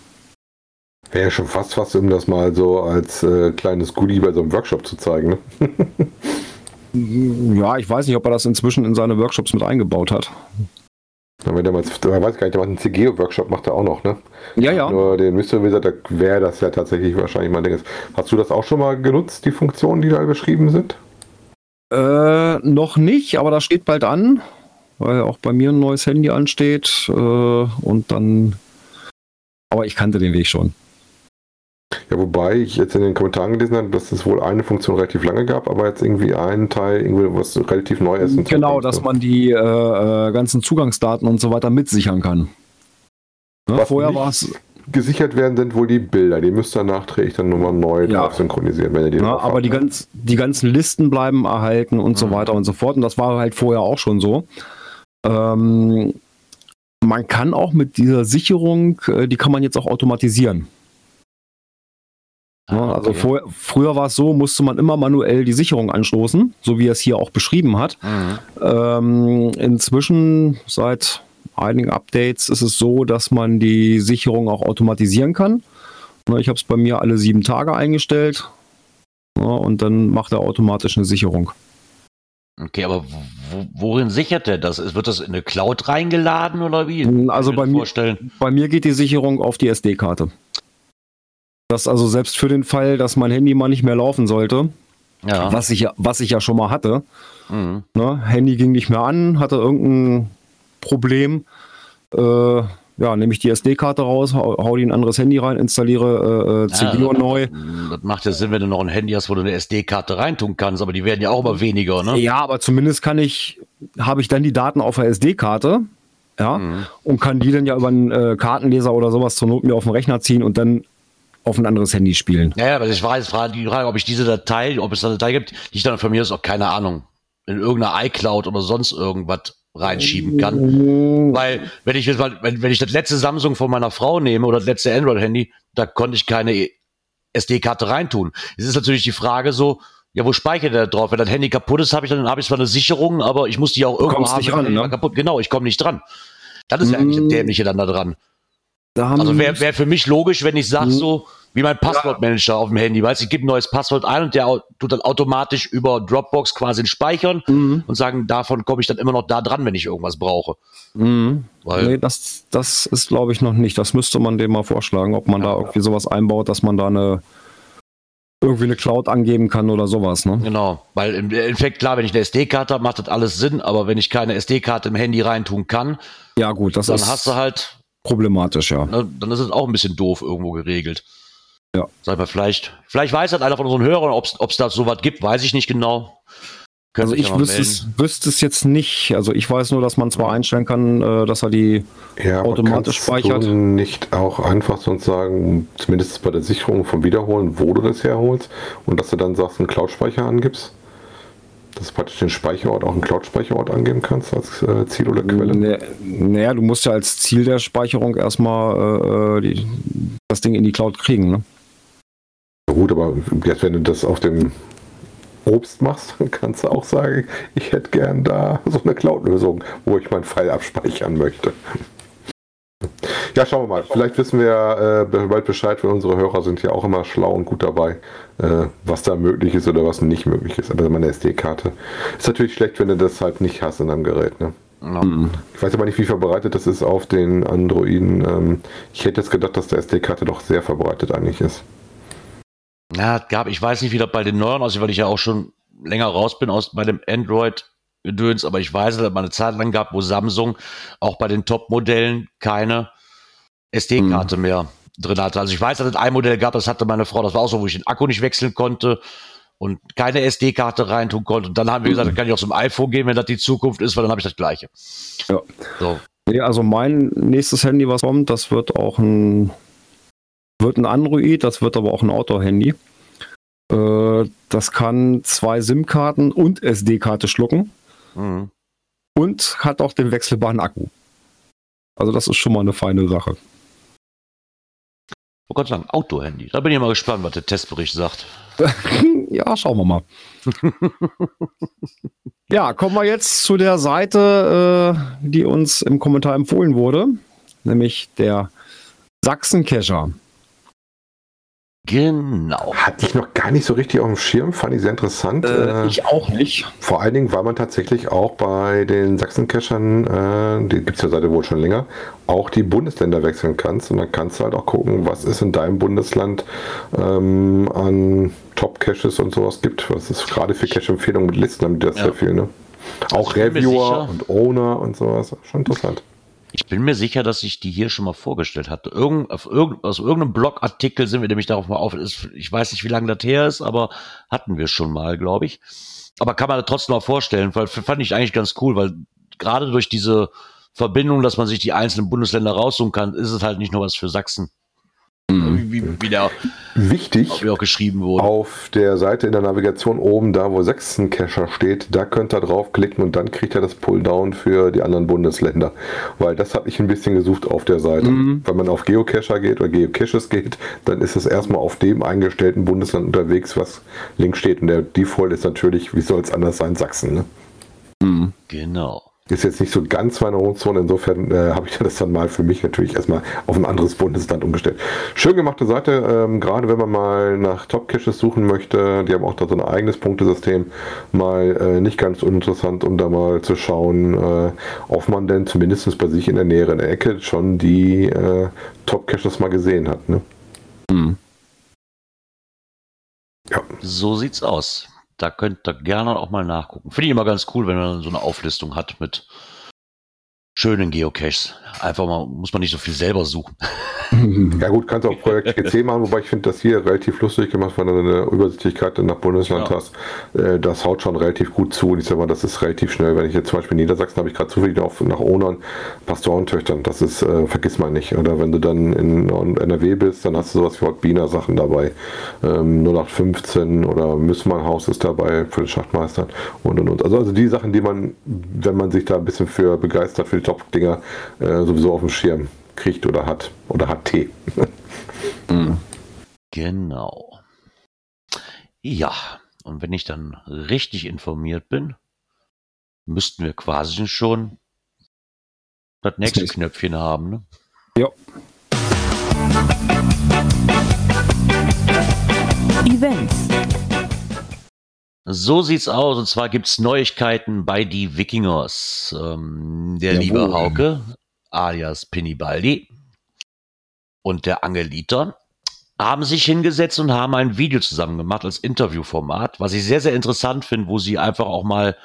Wäre ja schon fast was, um das mal so als äh, kleines Goodie bei so einem Workshop zu zeigen. Ne? ja, ich weiß nicht, ob er das inzwischen in seine Workshops mit eingebaut hat. Wenn der mal, weiß gar nicht, der macht einen CGO-Workshop, macht er auch noch, ne? Ja, ja. Nur den Mystery Wizard, da wäre das ja tatsächlich wahrscheinlich mein Ding. Hast du das auch schon mal genutzt, die Funktionen, die da beschrieben sind? Äh, noch nicht, aber das steht bald an, weil auch bei mir ein neues Handy ansteht. Äh, und dann. Aber ich kannte den Weg schon. Ja, wobei ich jetzt in den Kommentaren gelesen habe, dass es wohl eine Funktion relativ lange gab, aber jetzt irgendwie ein Teil, irgendwie was relativ neu ist. Genau, dass man die äh, äh, ganzen Zugangsdaten und so weiter mitsichern kann. Ne? Vorher war es. Gesichert werden sind wohl die Bilder, die müsst ihr nachträglich dann nochmal neu ja. synchronisieren, wenn ihr die ja, Aber die, ganz, die ganzen Listen bleiben erhalten und mhm. so weiter und so fort. Und das war halt vorher auch schon so. Ähm, man kann auch mit dieser Sicherung, äh, die kann man jetzt auch automatisieren. Ja, also okay. vor, früher war es so, musste man immer manuell die Sicherung anstoßen, so wie er es hier auch beschrieben hat. Mhm. Ähm, inzwischen, seit einigen Updates, ist es so, dass man die Sicherung auch automatisieren kann. Na, Ich habe es bei mir alle sieben Tage eingestellt. Ja, und dann macht er automatisch eine Sicherung. Okay, aber wo, worin sichert er das? Wird das in eine Cloud reingeladen oder wie? Also bei mir bei mir geht die Sicherung auf die SD-Karte. Das also selbst für den Fall, dass mein Handy mal nicht mehr laufen sollte, Ja. was ich ja, was ich ja schon mal hatte. Mhm. Ne? Handy ging nicht mehr an, hatte irgendein Problem. Äh, ja, nehme ich die SD-Karte raus, hau, hau die in ein anderes Handy rein, installiere äh, äh, CPU Ja, neu. Das macht ja Sinn, wenn du noch ein Handy hast, wo du eine SD-Karte reintun kannst, aber die werden ja auch immer weniger, ne? Ja, aber zumindest kann ich, habe ich dann die Daten auf der SD-Karte, ja, Mhm. und kann die dann ja über einen äh, Kartenleser oder sowas zur Not mir auf den Rechner ziehen und dann auf ein anderes Handy spielen. Ja, aber ich Frage, die Frage, ob ich diese Datei, ob es eine Datei gibt, die ich dann von mir ist auch keine Ahnung, in irgendeiner iCloud oder sonst irgendwas reinschieben kann. Weil, wenn ich jetzt mal, wenn, wenn ich das letzte Samsung von meiner Frau nehme oder das letzte Android-Handy, da konnte ich keine SD-Karte reintun. Es ist natürlich die Frage so, ja, wo speichert der drauf? Wenn das Handy kaputt ist, habe ich dann habe ich zwar eine Sicherung, aber ich muss die auch irgendwo haben. nicht ran, ne? kaputt. Genau, ich komme nicht dran. Das ist ja eigentlich das Mm. Dämliche dann da dran. Da haben Also wäre wär für mich logisch, wenn ich sage Mhm. so, wie mein Passwortmanager auf dem Handy, weißt du, ich gebe ein neues Passwort ein und der tut dann automatisch über Dropbox quasi speichern Mhm. und sagen, davon komme ich dann immer noch da dran, wenn ich irgendwas brauche. Mhm. Weil, Nee, das, das ist, glaube ich, noch nicht. Das müsste man dem mal vorschlagen, ob man da irgendwie sowas einbaut, dass man da eine irgendwie eine Cloud angeben kann oder sowas. Ne? Genau, weil im Endeffekt, klar, wenn ich eine SD-Karte habe, macht das alles Sinn, aber wenn ich keine SD-Karte im Handy reintun kann, Ja, gut, das dann ist hast du halt, problematisch, ja. ne, dann ist es auch ein bisschen doof irgendwo geregelt. Ja. Sag mal, vielleicht, vielleicht weiß halt einer von unseren Hörern, ob es da sowas gibt, weiß ich nicht genau. Können Also ich ja wüsste es, wüsste es jetzt nicht. Also ich weiß nur, dass man zwar einstellen kann, äh, dass er die Ja, Automatisch speichert. Du nicht auch einfach sonst sagen, zumindest bei der Sicherung vom Wiederholen, wo du das herholst und dass du dann sagst, einen Cloud-Speicher angibst? Dass du praktisch den Speicherort auch einen Cloud-Speicherort angeben kannst als äh, Ziel oder Quelle? Ne, naja, du musst ja als Ziel der Speicherung erstmal äh, die, das Ding in die Cloud kriegen. Ne? Gut, aber jetzt, wenn du das auf dem Obst machst, dann kannst du auch sagen, ich hätte gern da so eine Cloud-Lösung, wo ich meinen Pfeil abspeichern möchte. Ja, schauen wir mal. Vielleicht wissen wir äh, bald Bescheid, weil unsere Hörer sind ja auch immer schlau und gut dabei, äh, was da möglich ist oder was nicht möglich ist. Aber meine SD-Karte ist natürlich schlecht, wenn du das halt nicht hast in deinem Gerät. Ne? Ja. Ich weiß aber nicht, wie verbreitet das ist auf den Androiden. Ähm, ich hätte jetzt gedacht, dass der SD-Karte doch sehr verbreitet eigentlich ist. Ja, gab, ich weiß nicht, wie das bei den neuen aussieht, weil ich ja auch schon länger raus bin aus bei dem Android-Gedöns, aber ich weiß, dass es mal eine Zeit lang gab, wo Samsung auch bei den Top-Modellen keine SD-Karte mehr drin hatte. Also ich weiß, dass es ein Modell gab, das hatte meine Frau, das war auch so, wo ich den Akku nicht wechseln konnte und keine SD-Karte reintun konnte. Und dann haben wir gesagt, das kann ich auch zum iPhone gehen, wenn das die Zukunft ist, weil dann habe ich das gleiche. Ja. So. Nee, also mein nächstes Handy, was kommt, das wird auch ein wird ein Android, das wird aber auch ein Outdoor-Handy. Äh, das kann zwei SIM-Karten und SD-Karte schlucken Mhm. und hat auch den wechselbaren Akku. Also das ist schon mal eine feine Sache. Ich wollte sagen, Outdoor-Handy. Da bin ich mal gespannt, was der Testbericht sagt. ja, schauen wir mal. ja, kommen wir jetzt zu der Seite, äh, die uns im Kommentar empfohlen wurde, nämlich der Sachsen-Cacher. Genau. Hatte ich noch gar nicht so richtig auf dem Schirm, fand ich sehr interessant. Äh, Äh, ich auch nicht. Vor allen Dingen, weil man tatsächlich auch bei den Sachsen-Cachern, äh, die gibt es ja seit wohl schon länger, auch die Bundesländer wechseln kannst. Und dann kannst du halt auch gucken, was es in deinem Bundesland ähm, an Top-Caches und sowas gibt. Was es gerade für Cache-Empfehlungen mit Listen, damit das Ja. sehr viel, ne? Auch mir Reviewer und Owner und sowas. Schon interessant. Ich bin mir sicher, dass ich die hier schon mal vorgestellt hatte. Irgend, auf irgend, aus irgendeinem Blogartikel sind wir nämlich darauf mal auf. Ich weiß nicht, wie lange das her ist, aber hatten wir schon mal, glaube ich. Aber kann man trotzdem mal vorstellen, weil fand ich eigentlich ganz cool, weil gerade durch diese Verbindung, dass man sich die einzelnen Bundesländer raussuchen kann, ist es halt nicht nur was für Sachsen. Mhm. Wie, wie der Wichtig, wie auch geschrieben wurde. auf der Seite in der Navigation oben, da wo Sachsen-Cacher steht, da könnt ihr draufklicken und dann kriegt ihr das Pulldown für die anderen Bundesländer. Weil das habe ich ein bisschen gesucht auf der Seite. Mhm. Wenn man auf Geocacher geht oder Geocaches geht, dann ist es erstmal auf dem eingestellten Bundesland unterwegs, was links steht. Und der Default ist natürlich, wie soll es anders sein, Sachsen. Ne? Mhm. Genau. Ist jetzt nicht so ganz meine Hochzone, insofern äh, habe ich das dann mal für mich natürlich erstmal auf ein anderes Bundesland umgestellt. Schön gemachte Seite, ähm, gerade wenn man mal nach Top-Caches suchen möchte, die haben auch da so ein eigenes Punktesystem, mal äh, nicht ganz uninteressant, um da mal zu schauen, äh, ob man denn zumindest bei sich in der näheren Ecke schon die äh, Top-Caches mal gesehen hat. Ne? Mhm. Ja, So sieht's aus. Da könnt ihr gerne auch mal nachgucken. Finde ich immer ganz cool, wenn man so eine Auflistung hat mit schönen Geocaches. Einfach mal, muss man nicht so viel selber suchen. Ja gut, kannst auch Projekt GC machen, wobei ich finde das hier relativ lustig gemacht, weil du eine Übersichtlichkeit nach Bundesland Ja. hast. Äh, Das haut schon relativ gut zu und ich sag mal, das ist relativ schnell. Wenn ich jetzt zum Beispiel in Niedersachsen habe ich gerade zufällig auf, nach Ohnern Pastorentöchtern, das ist, äh, vergiss man nicht. Oder wenn du dann in NRW bist, dann hast du sowas wie Hortbiner Sachen dabei. Ähm, 0815 oder Müssmannhaus ist dabei für den Schachtmeister und und und. Also, also die Sachen, die man, wenn man sich da ein bisschen für begeistert für die Top-Dinger, äh, sowieso auf dem Schirm kriegt oder hat. Oder hat T. Mhm. Genau. Ja, und wenn ich dann richtig informiert bin, müssten wir quasi schon das nächste nächste. Knöpfchen haben. Ne? Ja. Events. So sieht's aus. Und zwar gibt's Neuigkeiten bei die Wikingers. Ähm, der Jawohl. liebe Hauke, alias Pinibaldi und der Angeliter haben sich hingesetzt und haben ein Video zusammen gemacht als Interviewformat, was ich sehr, sehr interessant finde, wo sie einfach auch mal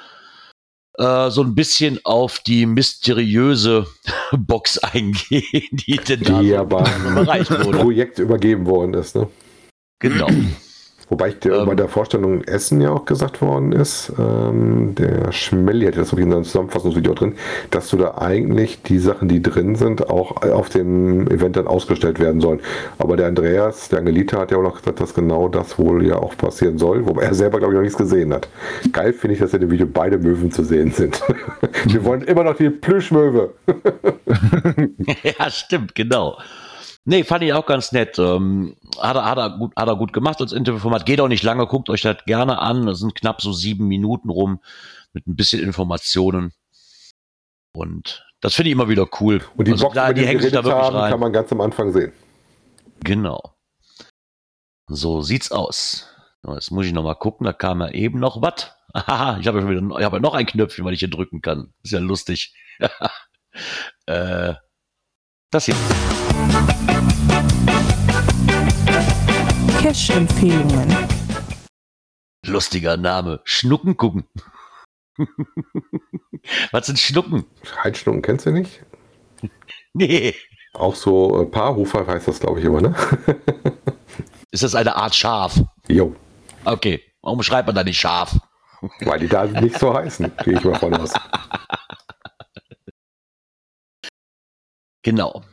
äh, so ein bisschen auf die mysteriöse Box eingehen, die denn da Die so ja beim. Projekt übergeben worden ist. Ne? Genau. Wobei ich dir Ähm. bei der Vorstellung Essen ja auch gesagt worden ist, ähm, der Schmelli hat das wirklich in seinem Zusammenfassungsvideo drin, dass du da eigentlich die Sachen, die drin sind, auch auf dem Event dann ausgestellt werden sollen. Aber der Andreas, der Angelita, hat ja auch noch gesagt, dass genau das wohl ja auch passieren soll, wobei er selber, glaube ich, noch nichts gesehen hat. Geil finde ich, dass in dem Video beide Möwen zu sehen sind. Wir wollen immer noch die Plüschmöwe. ja, stimmt, genau. Nee, fand ich auch ganz nett. Ähm, hat, er, hat, er gut, hat er gut gemacht als Interviewformat. Geht auch nicht lange, guckt euch das gerne an. Das sind knapp so sieben Minuten rum mit ein bisschen Informationen. Und das finde ich immer wieder cool. Und die Also Box, klar, die wir hängen sich da wirklich haben, kann man ganz am Anfang sehen. Genau. So sieht's aus. Jetzt muss ich noch mal gucken, da kam ja eben noch was. Haha, ich habe ja schon wieder ich habe ja noch ein Knöpfchen, weil ich hier drücken kann. Ist ja lustig. äh, das hier. Cash-Empfehlungen. Lustiger Name. Schnucken gucken. was sind Schnucken? Heidschnucken kennst du nicht? Nee. Auch so äh, Paarhufer heißt das, glaube ich, immer, ne? Ist das eine Art Schaf? Jo, Okay. Warum schreibt man da nicht Schaf? weil die da nicht so heißen, gehe ich mal von aus. Genau.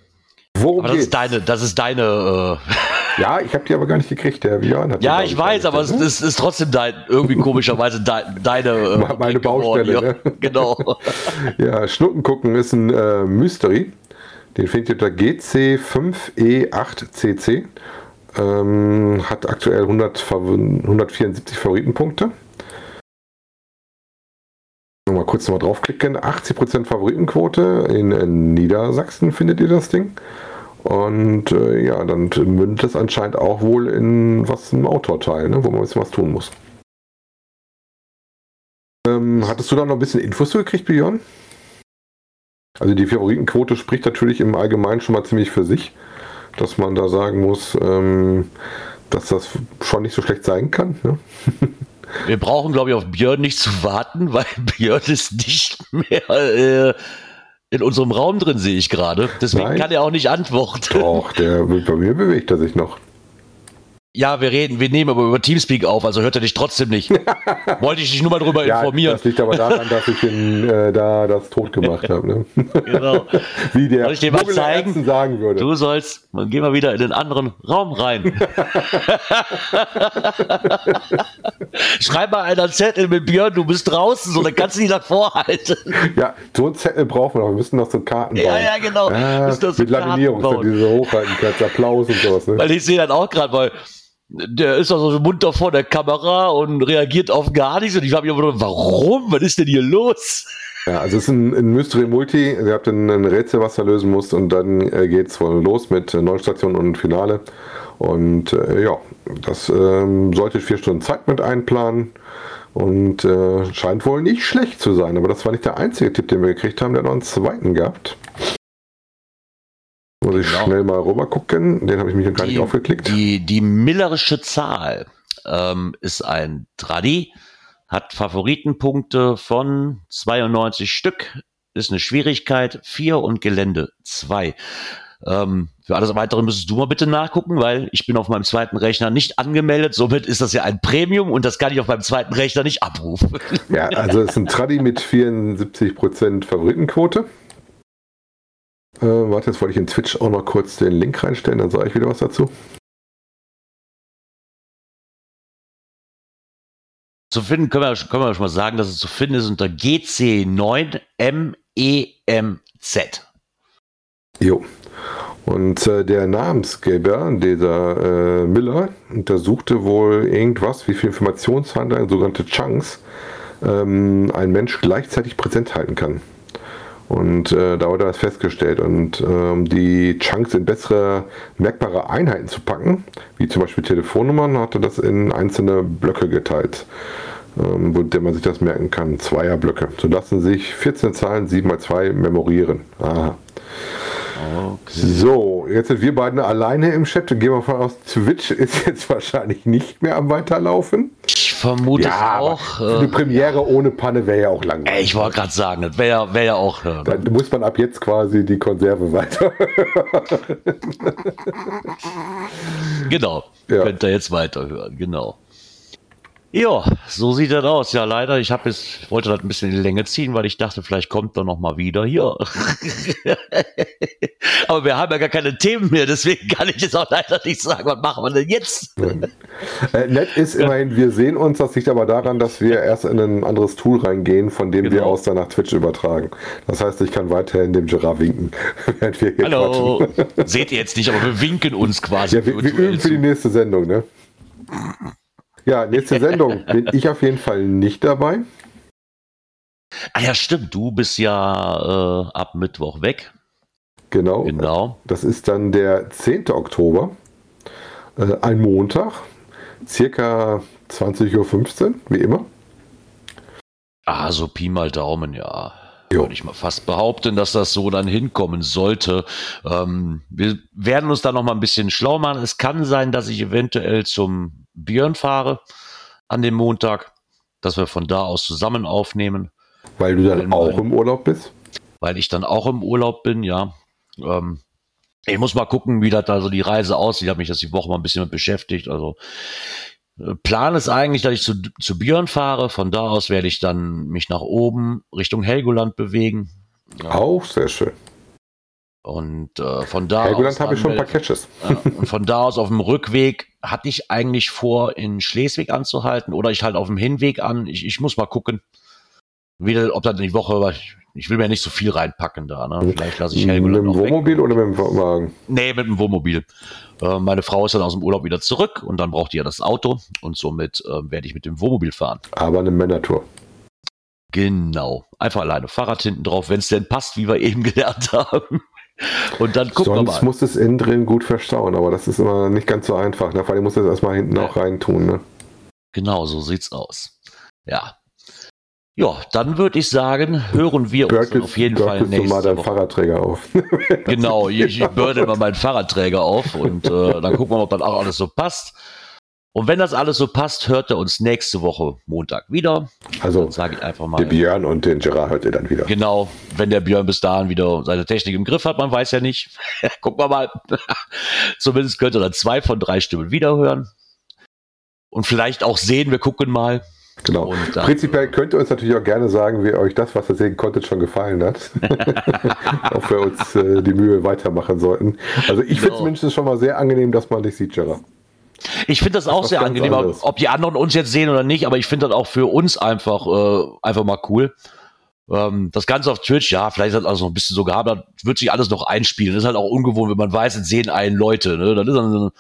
Worum Aber das geht's? ist deine, das ist deine, äh, Ja, ich habe die aber gar nicht gekriegt. Der Björn hat Ja, ich weiß, aber es ist, ist trotzdem dein, irgendwie komischerweise dein, deine äh, Meine geworden, Baustelle, ja. ne? Genau. Ja, Schnucken gucken ist ein äh, Mystery. Den findet ihr unter GC5E8CC. Ähm, hat aktuell 100, Fav- 174 Favoritenpunkte. Mal kurz nochmal draufklicken. 80% Favoritenquote. In, in Niedersachsen findet ihr das Ding. Und äh, ja, dann mündet es anscheinend auch wohl in was im Autorteil, ne, wo man bisschen was tun muss. Ähm, hattest du da noch ein bisschen Infos zu gekriegt, Björn? Also die Favoritenquote spricht natürlich im Allgemeinen schon mal ziemlich für sich, dass man da sagen muss, ähm, dass das schon nicht so schlecht sein kann. Ne? Wir brauchen, glaube ich, auf Björn nicht zu warten, weil Björn ist nicht mehr äh, in unserem Raum drin, sehe ich gerade. Deswegen Nein. kann er auch nicht antworten. Doch, der bei mir bewegt er sich noch. Ja, wir reden, wir nehmen aber über Teamspeak auf, also hört er dich trotzdem nicht. Wollte ich dich nur mal drüber Ja, informieren. das liegt aber daran, dass ich ihn, äh, da das tot gemacht habe. Ne? Genau. Wie der Soll ich dir mal zeigen? Sagen würde. Du sollst, Dann gehen wir wieder in den anderen Raum rein. Schreib mal einer Zettel mit Björn, du bist draußen, so dann kannst du die davor halten. Ja, so einen Zettel brauchen wir noch. Wir müssen noch so Karten bauen. Ja, ja, genau. Ah, noch so mit Laminierung, dass du diese hochhalten kannst, Applaus und sowas. Ne? Weil ich sehe dann auch gerade, weil der ist also munter vor der Kamera und reagiert auf gar nichts. Und ich habe immer gedacht, warum? Was ist denn hier los? Ja, also es ist ein, ein Mystery Multi. Ihr habt ein, ein Rätsel, was ihr lösen musst und dann äh, geht's wohl los mit äh, Neustation und Finale. Und äh, ja, das ähm, sollte vier Stunden Zeit mit einplanen und äh, scheint wohl nicht schlecht zu sein. Aber das war nicht der einzige Tipp, den wir gekriegt haben. Der hat noch einen zweiten gehabt. Muss ich Genau. schnell mal rüber gucken. Den habe ich mich noch gar nicht aufgeklickt. Die, die millerische Zahl ähm, ist ein Tradi, hat Favoritenpunkte von 92 Stück, ist eine Schwierigkeit 4 und Gelände 2. Ähm, für alles weitere müsstest du mal bitte nachgucken, weil ich bin auf meinem zweiten Rechner nicht angemeldet. Somit ist das ja ein Premium und das kann ich auf meinem zweiten Rechner nicht abrufen. Ja, also es ist ein Tradi mit 74% Favoritenquote. Äh, warte, jetzt wollte ich in Twitch auch noch kurz den Link reinstellen, dann sage ich wieder was dazu. Zu finden können wir, können wir schon mal sagen, dass es zu finden ist unter GC9MEMZ. Jo. Und äh, der Namensgeber, dieser äh, Miller, untersuchte wohl irgendwas, wie viel Informationshandel, sogenannte Chunks, ähm, ein Mensch gleichzeitig präsent halten kann. Und äh, da wurde das festgestellt. Und ähm, die Chunks in bessere merkbare Einheiten zu packen, wie zum Beispiel Telefonnummern, hatte das in einzelne Blöcke geteilt, ähm, wo der man sich das merken kann. Zweierblöcke. So lassen sich 14 Zahlen 7 mal 2 memorieren. Aha. So, jetzt sind wir beiden alleine im Chat. Gehen wir von aus, Twitch ist jetzt wahrscheinlich nicht mehr am Weiterlaufen. Vermute aber auch. eine Äh, Premiere ohne Panne wäre ja auch langweilig. ich wollte gerade sagen, das wäre ja, wär ja auch. Äh, Dann muss man ab jetzt quasi die Konserve weiter. genau. Ja. Könnt ihr jetzt weiterhören, genau. Ja, so sieht das aus. Ja, leider, ich habe jetzt wollte das ein bisschen in die Länge ziehen, weil ich dachte, vielleicht kommt er noch mal wieder hier. Aber wir haben ja gar keine Themen mehr, deswegen kann ich jetzt auch leider nicht sagen, was machen wir denn jetzt? äh, nett ist immerhin, wir sehen uns. Das liegt aber daran, dass wir erst in ein anderes Tool reingehen, von dem wir Genau. aus dann nach Twitch übertragen. Das heißt, ich kann weiterhin dem Giraffe winken, während wir hier Hallo. Seht ihr jetzt nicht, aber wir winken uns quasi. Ja, wir, wir üben für die nächste Sendung, ne? Ja, nächste Sendung bin ich auf jeden Fall nicht dabei. Ah ja, stimmt. Du bist ja äh, ab Mittwoch weg. Genau. Genau. Das ist dann der 10. Oktober, äh, ein Montag, circa 20.15 Uhr, wie immer. Ah, so Pi mal Daumen, ja. Jo. Würde ich mal fast behaupten, dass das so dann hinkommen sollte. Ähm, wir werden uns da noch mal ein bisschen schlau machen. Es kann sein, dass ich eventuell zum Björn fahre an dem Montag, dass wir von da aus zusammen aufnehmen, Weil du dann Weil- auch im Urlaub bist. weil ich dann auch im Urlaub bin, ja. Ähm, ich muss mal gucken, wie das da so die Reise aussieht. Ich habe mich das die Woche mal ein bisschen mit beschäftigt. Also Plan ist eigentlich, dass ich zu, zu Björn fahre. Von da aus werde ich dann mich nach oben Richtung Helgoland bewegen. Ja. Auch sehr schön. Und äh, von da Helgoland aus. habe ich schon ein paar Catches. ja, und von da aus auf dem Rückweg hatte ich eigentlich vor, in Schleswig anzuhalten oder ich halt auf dem Hinweg an. Ich, ich muss mal gucken, wie, das- ob dann die Woche, ich, will mir nicht so viel reinpacken da. Ne? Vielleicht lasse ich mit Helgoland dem noch weg. Wohnmobil oder mit dem Wagen? Nee, mit dem Wohnmobil. Äh, meine Frau ist dann aus dem Urlaub wieder zurück und dann braucht die ja das Auto und somit äh, werde ich mit dem Wohnmobil fahren. Aber eine Männertour. Genau. Einfach alleine Fahrrad hinten drauf, wenn es denn passt, wie wir eben gelernt haben. Und dann gucken Sonst wir mal. muss es innen drin gut verstauen, aber das ist immer nicht ganz so einfach. Ne? Vor allem muss das erstmal hinten Ja. auch reintun. Ne? Genau, so sieht's aus. Ja. Ja, dann würde ich sagen, hören wir uns dann Birkest, auf jeden Fall birkest du mal nächste deinen Woche. Fahrradträger auf. Genau, ich, ich bürde mal meinen Fahrradträger auf und äh, dann gucken wir mal, ob das auch alles so passt. Und wenn das alles so passt, hört er uns nächste Woche Montag wieder. Also sage ich einfach mal. den Björn und den Gerard hört ihr dann wieder. Genau, wenn der Björn bis dahin wieder seine Technik im Griff hat, man weiß ja nicht. Gucken wir mal. Zumindest könnt ihr dann zwei von drei Stimmen wiederhören. Und vielleicht auch sehen, wir gucken mal. Genau. Dann- Prinzipiell könnt ihr uns natürlich auch gerne sagen, wie euch das, was ihr sehen konntet, schon gefallen hat. Ob wir uns äh, die Mühe weitermachen sollten. Also ich finde Genau. es mindestens schon mal sehr angenehm, dass man dich sieht, Gerard. Ich finde das auch was sehr angenehm, ob, anderes. ob die anderen uns jetzt sehen oder nicht, aber ich finde das auch für uns einfach, äh, einfach mal cool. Ähm, das Ganze auf Twitch, ja, vielleicht das also noch ein bisschen so gehabt, das wird sich alles noch einspielen. Das ist halt auch ungewohnt, wenn man weiß, es sehen einen Leute. Ne? Das ist dann so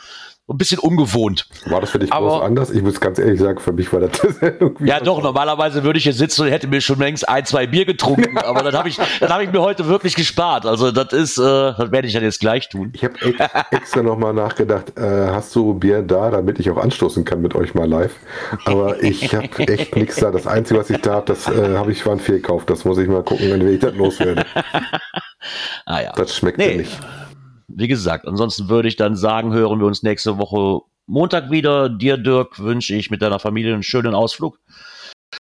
ein bisschen ungewohnt. War das für dich Aber- groß anders? Ich muss ganz ehrlich sagen, für mich war das irgendwie. Ja, doch, normalerweise würde ich hier sitzen und hätte mir schon längst ein, zwei Bier getrunken, aber das habe ich, das habe ich mir heute wirklich gespart. Also das ist, äh, das werde ich dann jetzt gleich tun. Ich habe ex extra nochmal nachgedacht, äh, hast du Bier da, damit ich auch anstoßen kann mit euch mal live. Aber ich habe echt nichts da. Das Einzige, was ich da habe, das äh, habe ich war ein Fehlkauf. Das muss ich mal gucken, wenn ich das loswerde. Ah ja. Das schmeckt Nee. mir nicht. Wie gesagt, ansonsten würde ich dann sagen, hören wir uns nächste Woche Montag wieder. Dir, Dirk, wünsche ich mit deiner Familie einen schönen Ausflug.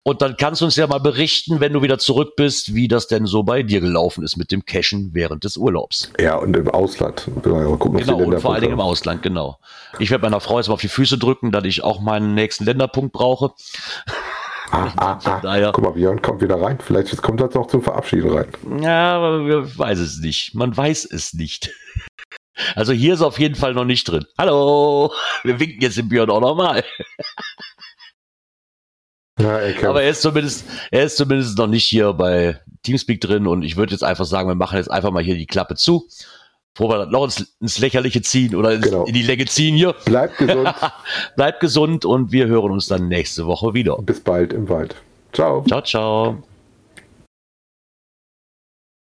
Und dann kannst du uns ja mal berichten, wenn du wieder zurück bist, wie das denn so bei dir gelaufen ist mit dem Cashen während des Urlaubs. Ja, und im Ausland. Mal gucken, Genau, und vor allen Dingen im Ausland, genau. Ich werde meiner Frau jetzt mal auf die Füße drücken, dass ich auch meinen nächsten Länderpunkt brauche. Ah, ah, ah. daher- Guck mal, Björn kommt wieder rein. Vielleicht kommt das noch zum Verabschieden rein. Ja, aber wir weiß es nicht. Man weiß es nicht. Also hier ist auf jeden Fall noch nicht drin. Hallo! Wir winken jetzt dem Björn auch nochmal. Ja. Aber er ist zumindest, er ist zumindest noch nicht hier bei Teamspeak drin und ich würde jetzt einfach sagen, wir machen jetzt einfach mal hier die Klappe zu, bevor wir das noch ins, ins Lächerliche ziehen oder ins, Genau. in die Länge ziehen hier. Bleibt gesund. Bleibt gesund und wir hören uns dann nächste Woche wieder. Bis bald im Wald. Ciao. Ciao, ciao.